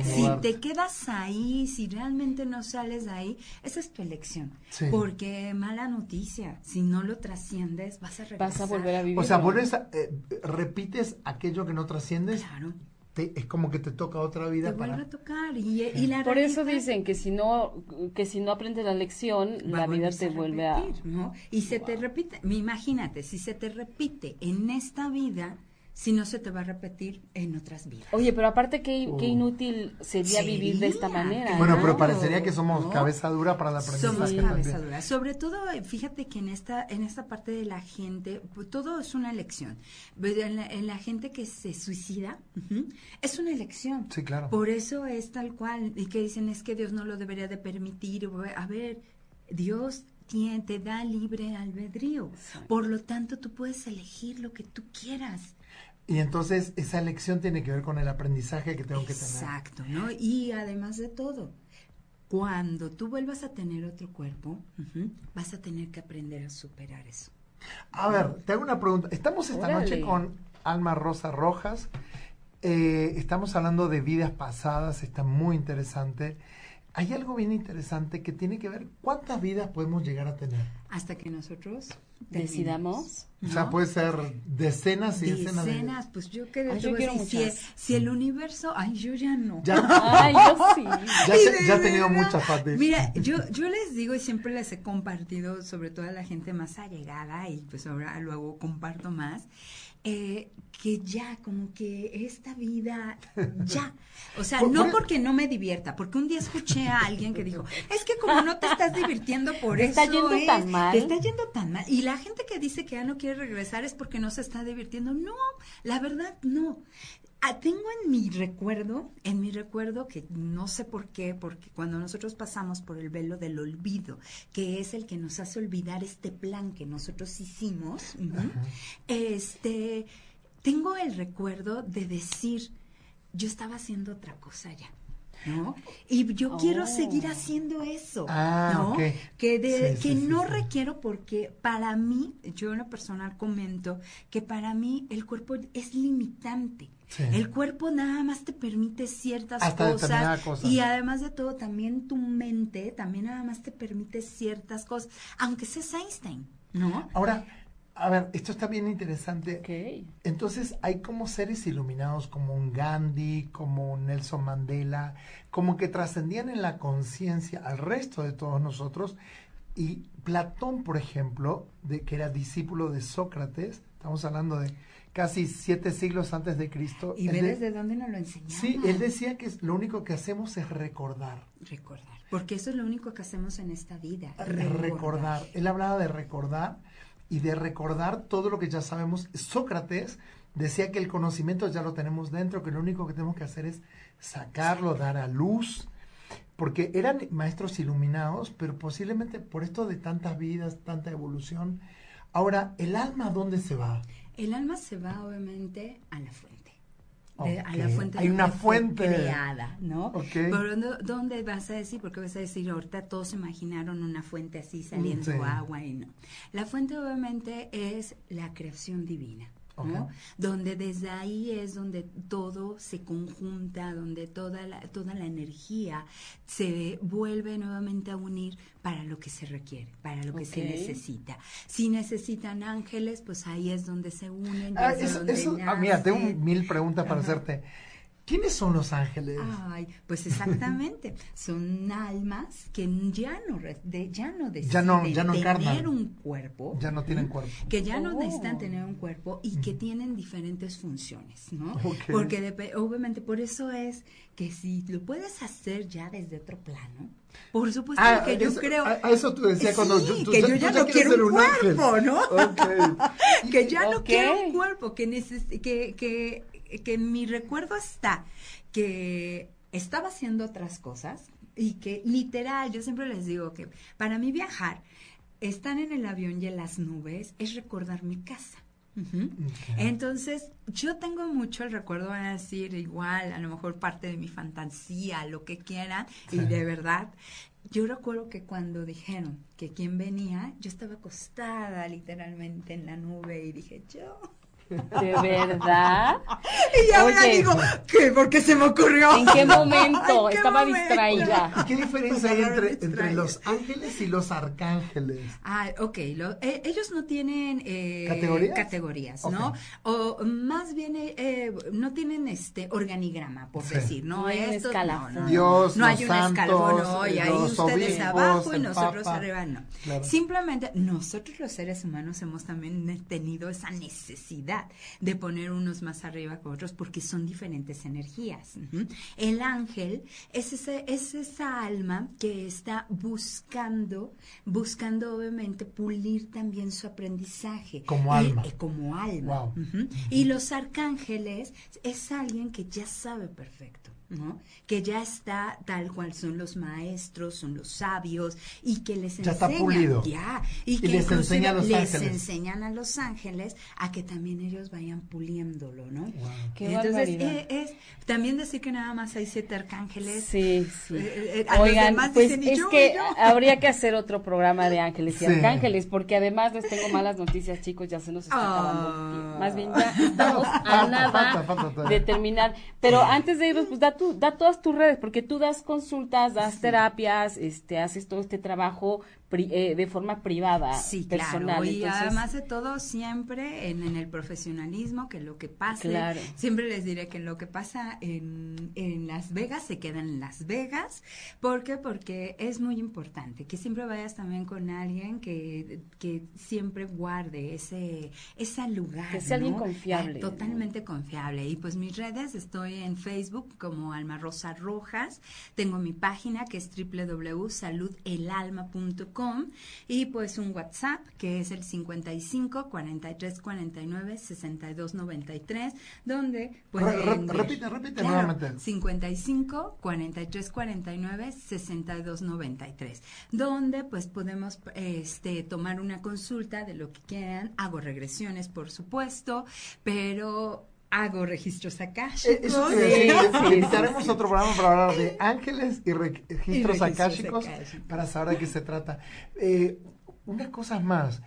Si te quedas ahí, si realmente no sales de ahí, esa es tu elección. Sí. Porque mala noticia, si no lo trasciendes, vas a regresar. Vas a volver a vivir. O sea, vuelves a, eh, repites aquello que no trasciendes, Claro. Te- es como que te toca otra vida Te para... vuelve a tocar. Y, y la Por eso realidad- dicen que si no que si no aprendes la lección, va la a vida te vuelve a repetir, ¿no? Y se te repite, imagínate, si se te repite en esta vida, si no se te va a repetir en otras vidas. Oye, pero aparte, qué, qué Uh. inútil sería vivir de esta manera. Bueno, ¿no? pero parecería que somos ¿no? cabeza dura para el aprendizaje. Somos también. cabeza dura. Sobre todo, eh, fíjate que en esta, en esta parte de la gente, pues, todo es una elección. Pero En la, en la gente que se suicida, es una elección. Sí, claro. Por eso es tal cual. Y que dicen es que Dios no lo debería de permitir. A ver, Dios te da libre albedrío. Exacto. Por lo tanto, tú puedes elegir lo que tú quieras. Y entonces esa elección tiene que ver con el aprendizaje que tengo que tener. Exacto, ¿no? Y además de todo, cuando tú vuelvas a tener otro cuerpo, vas a tener que aprender a superar eso. A ver, te hago una pregunta. Estamos esta Órale. noche con Alma Rosa Rojas. Eh, estamos hablando de vidas pasadas, está muy interesante. Hay algo bien interesante que tiene que ver cuántas vidas podemos llegar a tener. Hasta que nosotros terminemos, Decidamos. O sea, ¿no? puede ser decenas y decenas de Decenas, pues yo que Ay, yo quiero si, si el universo, ay, yo ya no. Ya, Ay, yo sí. ya, de ya he tenido muchas partes. Mira, yo, yo les digo y siempre les he compartido, sobre todo a la gente más allegada, y pues ahora luego comparto más, eh, que ya, como que esta vida, ya. O sea, Por- no por- porque no me divierta, porque un día escuché a alguien que dijo, es que como no te estás divirtiendo por Te eso está yendo es, tan mal". te está yendo tan mal. Y la gente que dice que ya no quiere regresar es porque no se está divirtiendo. No, la verdad, no. Ah, tengo en mi recuerdo, en mi recuerdo que no sé por qué, porque cuando nosotros pasamos por el velo del olvido, que es el que nos hace olvidar este plan que nosotros hicimos, este, tengo el recuerdo de decir, yo estaba haciendo otra cosa ya. ¿No? Y yo quiero Oh. seguir haciendo eso. Ah, ¿no? Que, de, Sí, que sí, no sí. requiero porque para mí, yo en lo personal comento que para mí el cuerpo es limitante. El cuerpo nada más te permite ciertas Hasta cosas cosa. y además de todo también tu mente también nada más te permite ciertas cosas, aunque seas Einstein, ¿no? Ahora, a ver, esto está bien interesante. Ok. Entonces hay como seres iluminados como un Gandhi, como un Nelson Mandela, como que trascendían en la conciencia al resto de todos nosotros. Y Platón, por ejemplo, de, que era discípulo de Sócrates, estamos hablando de casi siete siglos antes de Cristo. Y ve de- desde dónde nos lo enseñaron. Sí, él decía que lo único que hacemos es recordar. recordar, porque eso es lo único que hacemos en esta vida, recordar. Él hablaba de recordar y de recordar todo lo que ya sabemos. Sócrates decía que el conocimiento ya lo tenemos dentro, que lo único que tenemos que hacer es sacarlo, dar a luz, porque eran maestros iluminados, pero posiblemente por esto de tantas vidas, tanta evolución. Ahora, ¿el alma dónde se va? El alma se va obviamente a la fuente. De- a la fuente Hay una fuente. creada, ¿no? Pero ¿dónde vas a decir? Porque vas a decir, ahorita todos imaginaron una fuente así saliendo sí. agua y no. La fuente obviamente es la creación divina. Donde desde ahí es donde todo se conjunta, donde toda la, toda la energía se vuelve nuevamente a unir para lo que se requiere, para lo que se necesita. Si necesitan ángeles, pues ahí es donde se unen. Ah, es de eso, donde eso- ah, mira, tengo mil preguntas para Ajá. hacerte. ¿Quiénes son los ángeles? Ay, pues exactamente. Son almas que ya no de- ya no deciden Ya no- ya no tener encarnan. un cuerpo. Ya no tienen cuerpo. Que ya no Oh. necesitan tener un cuerpo y que tienen diferentes funciones, ¿no? Porque obviamente por eso es que si lo puedes hacer ya desde otro plano, por supuesto Ah, que yo eso- creo... a- eso tú decías cuando Sí, yo- tú- que yo ya ya no quiero un cuerpo, ¿no? Que ya no quiero un cuerpo, que, neces que, que, que mi recuerdo está que estaba haciendo otras cosas y que literal, yo siempre les digo que para mí viajar, estar en el avión y en las nubes es recordar mi casa. Entonces, yo tengo mucho el recuerdo, van a decir igual, a lo mejor parte de mi fantasía, lo que quieran, y de verdad, yo recuerdo que cuando dijeron que quién venía, yo estaba acostada literalmente en la nube y dije, yo. ¿De verdad? Y ahora Oye. digo, ¿qué? ¿Por qué se me ocurrió? ¿En qué momento? ¿En qué Estaba momento? distraída. ¿Y qué diferencia hay entre, entre los ángeles y los arcángeles? Ah, ok. lo- eh, ellos no tienen eh, ¿Categorías? categorías, ¿no? O más bien eh, eh, no tienen este organigrama, por Sí. decir, ¿no? No hay escalafón. no, no, Dios, no hay un escalón, santos, no, y ahí ustedes obispos, abajo y nosotros papa. arriba, no. Claro. Simplemente nosotros los seres humanos hemos también tenido esa necesidad de poner unos más arriba que otros porque son diferentes energías. El ángel es, ese, es esa alma que está buscando, buscando obviamente pulir también su aprendizaje. Como alma. Eh, como alma. Y los arcángeles es alguien que ya sabe perfecto. ¿No? Que ya está tal cual son los maestros, son los sabios y que les ya enseñan ya y, que les, enseña a los les ángeles. enseñan a los ángeles a que también ellos vayan puliéndolo, ¿no? Qué Entonces eh, es, también decir que nada más hay siete arcángeles. Sí, sí. Eh, eh, Oigan, pues dicen, es yo, que yo. habría que hacer otro programa de ángeles y Sí. arcángeles, porque además les tengo malas noticias, chicos, ya se nos está Ah. acabando tiempo. Más bien ya estamos a nada falta, falta todavía. de terminar. Pero antes de irnos, pues da, tu, da todas tus redes, porque tú das consultas, das terapias, este, haces todo este trabajo pri- eh, de forma privada, Sí, personal. claro. Y Entonces, además de todo, siempre en, en el profesionalismo, que lo que pase, Claro. siempre les diré que lo que pasa en, en Las Vegas se queda en Las Vegas. ¿Por qué? Porque es muy importante que siempre vayas también con alguien que, que siempre guarde ese, ese lugar. Que sea alguien confiable, Ah, Totalmente confiable. Y pues mis redes, estoy en Facebook como Alma Rosa Rojas, tengo mi página que es www.saludelalma.com y pues un WhatsApp que es el 55 43 49 62 93, donde ver- repite, repite Claro, nuevamente. 55 43 49 62 93, donde pues podemos este tomar una consulta de lo que quieran, hago regresiones por supuesto, pero hago registros acá. Eh, Eso Sí, sí, invitaremos otro programa para hablar de ángeles y re- registros registros akáshicos akáshicos. para saber de qué se trata. Eh, unas cosas más.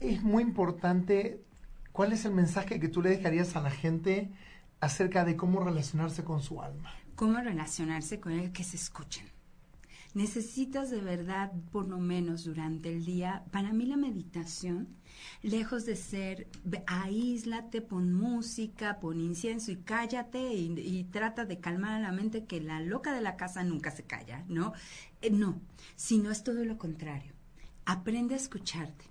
Es muy importante, ¿cuál es el mensaje que tú le dejarías a la gente acerca de cómo relacionarse con su alma? cómo relacionarse con él, que se escuchen. Necesitas de verdad, por lo menos durante el día, para mí la meditación, lejos de ser, aíslate, pon música, pon incienso y cállate y, y trata de calmar a la mente que la loca de la casa nunca se calla, ¿no? Eh, no, sino es todo lo contrario. Aprende a escucharte.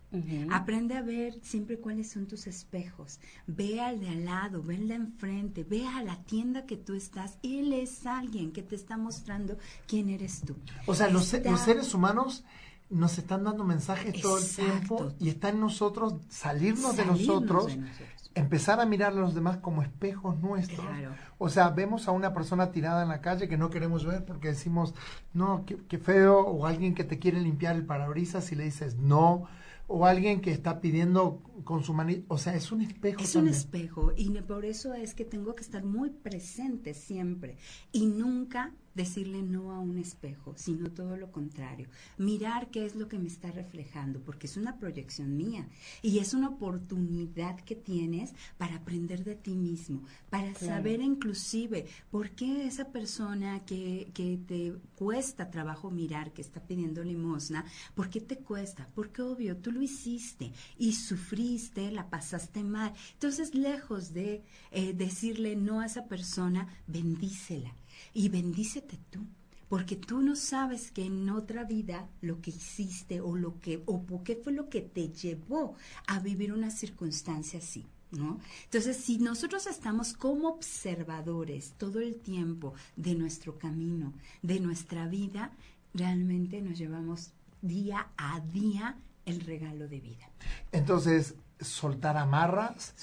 Aprende a ver siempre cuáles son tus espejos. Ve al de al lado, ve al de enfrente, ve a la tienda que tú estás. Él es alguien que te está mostrando quién eres tú. O sea, los, se- Está- los seres humanos nos están dando mensajes todo el tiempo y está en nosotros salirnos, de Salirnos nosotros, de nosotros. Empezar a mirar a los demás como espejos nuestros. Claro. O sea, vemos a una persona tirada en la calle que no queremos ver porque decimos, no, qué, qué feo, o alguien que te quiere limpiar el parabrisas y le dices no, o alguien que está pidiendo con su manita, o sea, es un espejo. Es un espejo y por eso es que tengo que estar muy presente siempre y nunca decirle no a un espejo, sino todo lo contrario. Mirar qué es lo que me está reflejando, porque es una proyección mía y es una oportunidad que tienes para aprender de ti mismo, para Claro. saber inclusive por qué esa persona que, que te cuesta trabajo mirar, que está pidiendo limosna, ¿por qué te cuesta? Porque obvio, tú lo hiciste y sufriste, la pasaste mal. Entonces, lejos de eh, decirle no a esa persona, bendícela y bendícete tú. Porque tú no sabes que en otra vida lo que hiciste o lo que o qué fue lo que te llevó a vivir una circunstancia así. ¿No? Entonces, si nosotros estamos como observadores todo el tiempo de nuestro camino, de nuestra vida, realmente nos llevamos día a día el regalo de vida. Entonces, soltar amarras,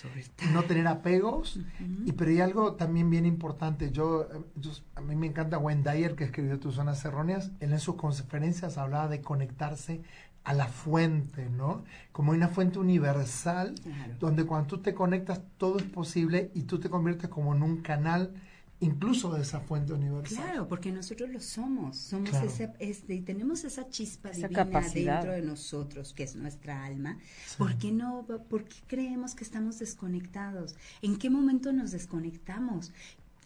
no tener apegos, y pero hay algo también bien importante. Yo, yo- a mí me encanta Wayne Dyer, que escribió Tus Zonas Erróneas. Él en sus conferencias hablaba de conectarse a la fuente, ¿no? Como una fuente universal, Claro. donde cuando tú te conectas todo es posible y tú te conviertes como en un canal incluso de esa fuente universal. Claro, porque nosotros lo somos, somos Claro. ese, este, y tenemos esa chispa Esa divina capacidad. dentro de nosotros, que es nuestra alma. ¿Por qué no? ¿Por qué creemos que estamos desconectados? ¿En qué momento nos desconectamos?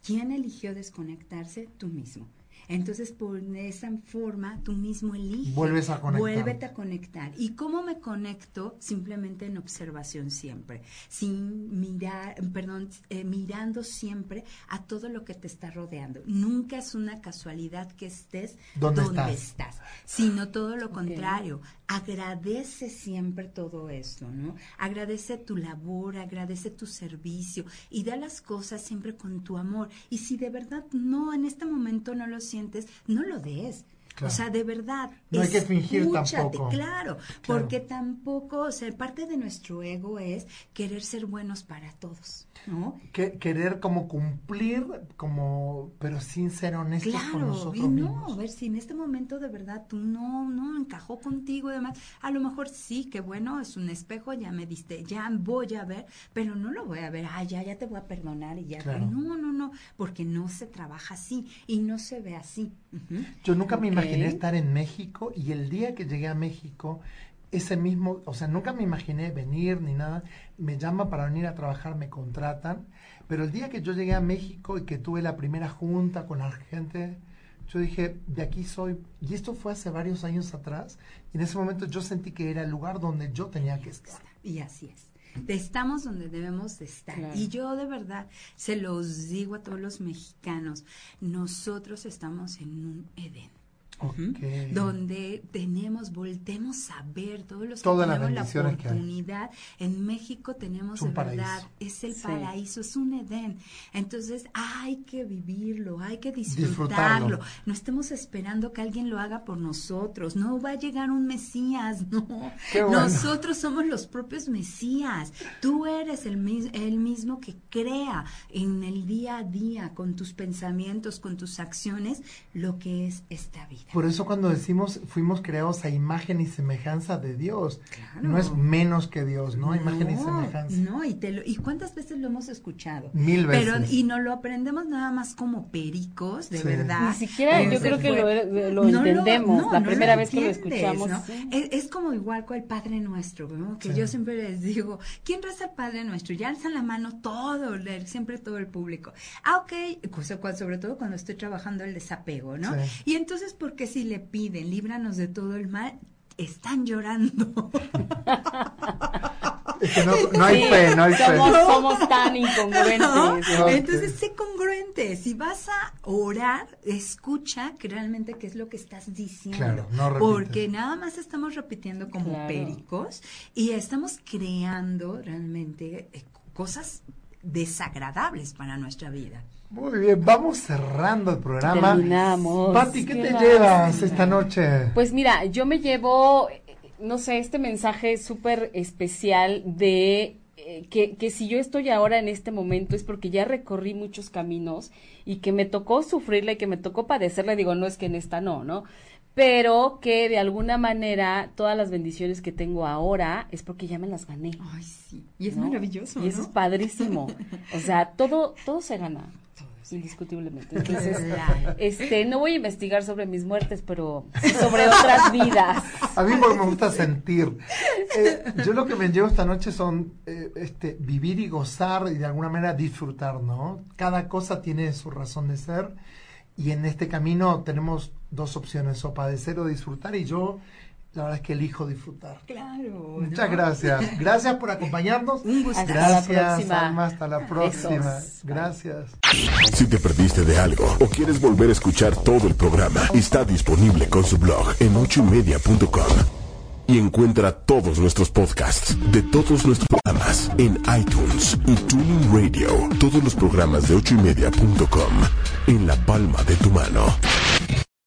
¿Quién eligió desconectarse? Tú mismo. Entonces, por esa forma, tú mismo eliges. Vuelves a conectar. Vuélvete a conectar. ¿Y cómo me conecto? Simplemente en observación siempre, sin mirar, perdón, eh, mirando siempre a todo lo que te está rodeando. Nunca es una casualidad que estés ¿Dónde donde estás? estás, sino todo lo contrario. Agradece siempre todo esto, ¿no? Agradece tu labor, agradece tu servicio y da las cosas siempre con tu amor. Y si de verdad no, en este momento no lo sientes, no lo des. Claro. O sea, de verdad. No hay que fingir escúchate, tampoco. Claro, porque tampoco, o sea, parte de nuestro ego es querer ser buenos para todos, ¿no? Que- querer como cumplir, como, pero sin ser honestos con nosotros y no, mismos. a ver si en este momento de verdad tú no, no encajó contigo y demás, a lo mejor sí, que bueno, es un espejo, ya me diste, ya voy a ver, pero no lo voy a ver, ah, ya, ya te voy a perdonar y ya, Claro. no, no, no, porque no se trabaja así y no se ve así. Yo nunca me. Imaginé estar en México y el día que llegué a México, ese mismo, o sea, nunca me imaginé venir ni nada. Me llaman para venir a trabajar, me contratan. Pero el día que yo llegué a México y que tuve la primera junta con la gente, yo dije, de aquí soy. Y esto fue hace varios años atrás. Y en ese momento yo sentí que era el lugar donde yo tenía que estar. Y así es. Estamos donde debemos de estar. Claro. Y yo de verdad se los digo a todos los mexicanos, nosotros estamos en un Edén. Donde tenemos, voltemos a ver todos los que Todas las tenemos la bendiciones que hay. oportunidad. En México tenemos Es un de verdad, paraíso. es el Sí. paraíso, es un Edén. Entonces hay que vivirlo, hay que Disfrutarlo. disfrutarlo. No estemos esperando que alguien lo haga por nosotros. No va a llegar un Mesías, no. Bueno. Nosotros somos los propios Mesías. Tú eres el, el mismo que crea en el día a día, con tus pensamientos, con tus acciones, lo que es esta vida. Por eso cuando decimos fuimos creados a imagen y semejanza de Dios, Claro. no es menos que Dios, ¿no? Imagen y semejanza. No, y, te lo- ¿y cuántas veces lo hemos escuchado? Mil Pero, veces. y no lo aprendemos nada más como pericos, de Sí. verdad. Ni siquiera yo creo que fue- lo, lo No entendemos. no, la no primera vez que lo escuchamos. ¿no? sí. Es, es como igual con el Padre Nuestro, ¿no? Que Sí. yo siempre les digo, ¿quién reza el Padre Nuestro? Ya alzan la mano todo, el- siempre todo el público. Ah, ok, cosa cual- sobre todo cuando estoy trabajando el desapego, ¿no? Sí. Y entonces, ¿por qué si le piden, líbranos de todo el mal? Están llorando. Es que no, no hay Sí, fe, no hay fe. somos, somos tan incongruentes. Entonces, sé congruente. Si vas a orar, escucha que realmente qué es lo que estás diciendo. Claro, no repites. Porque nada más estamos repitiendo como Claro. pericos y estamos creando realmente eh, cosas desagradables para nuestra vida. Muy bien, vamos cerrando el programa. Terminamos. Pati, ¿qué, Qué te llevas esta noche? Pues mira, yo me llevo, no sé, este mensaje súper especial de eh, que, que si yo estoy ahora en este momento es porque ya recorrí muchos caminos y que me tocó sufrirla y que me tocó padecerla. Digo, no es que en esta no, ¿no? Pero que de alguna manera todas las bendiciones que tengo ahora es porque ya me las gané. Ay, sí. Y es ¿no? maravilloso. Y eso ¿no? es padrísimo. O sea, todo, todo se gana, indiscutiblemente. Entonces, este, no voy a investigar sobre mis muertes, pero sí sobre otras vidas. A mí porque me gusta sentir. Eh, yo lo que me llevo esta noche son eh, este, vivir y gozar y de alguna manera disfrutar, ¿no? Cada cosa tiene su razón de ser y en este camino tenemos dos opciones, o padecer o disfrutar y yo la verdad es que elijo disfrutar. Claro. Muchas ¿no? gracias. Gracias por acompañarnos. Un gusto. Hasta la Gracias, próxima. Alma. Hasta la próxima. Besos. Gracias. Si te perdiste de algo o quieres volver a escuchar todo el programa, está disponible con su blog en ochoymedia.com. Y encuentra todos nuestros podcasts de todos nuestros programas en iTunes y Tuning Radio. Todos los programas de ochoymedia.com en la palma de tu mano.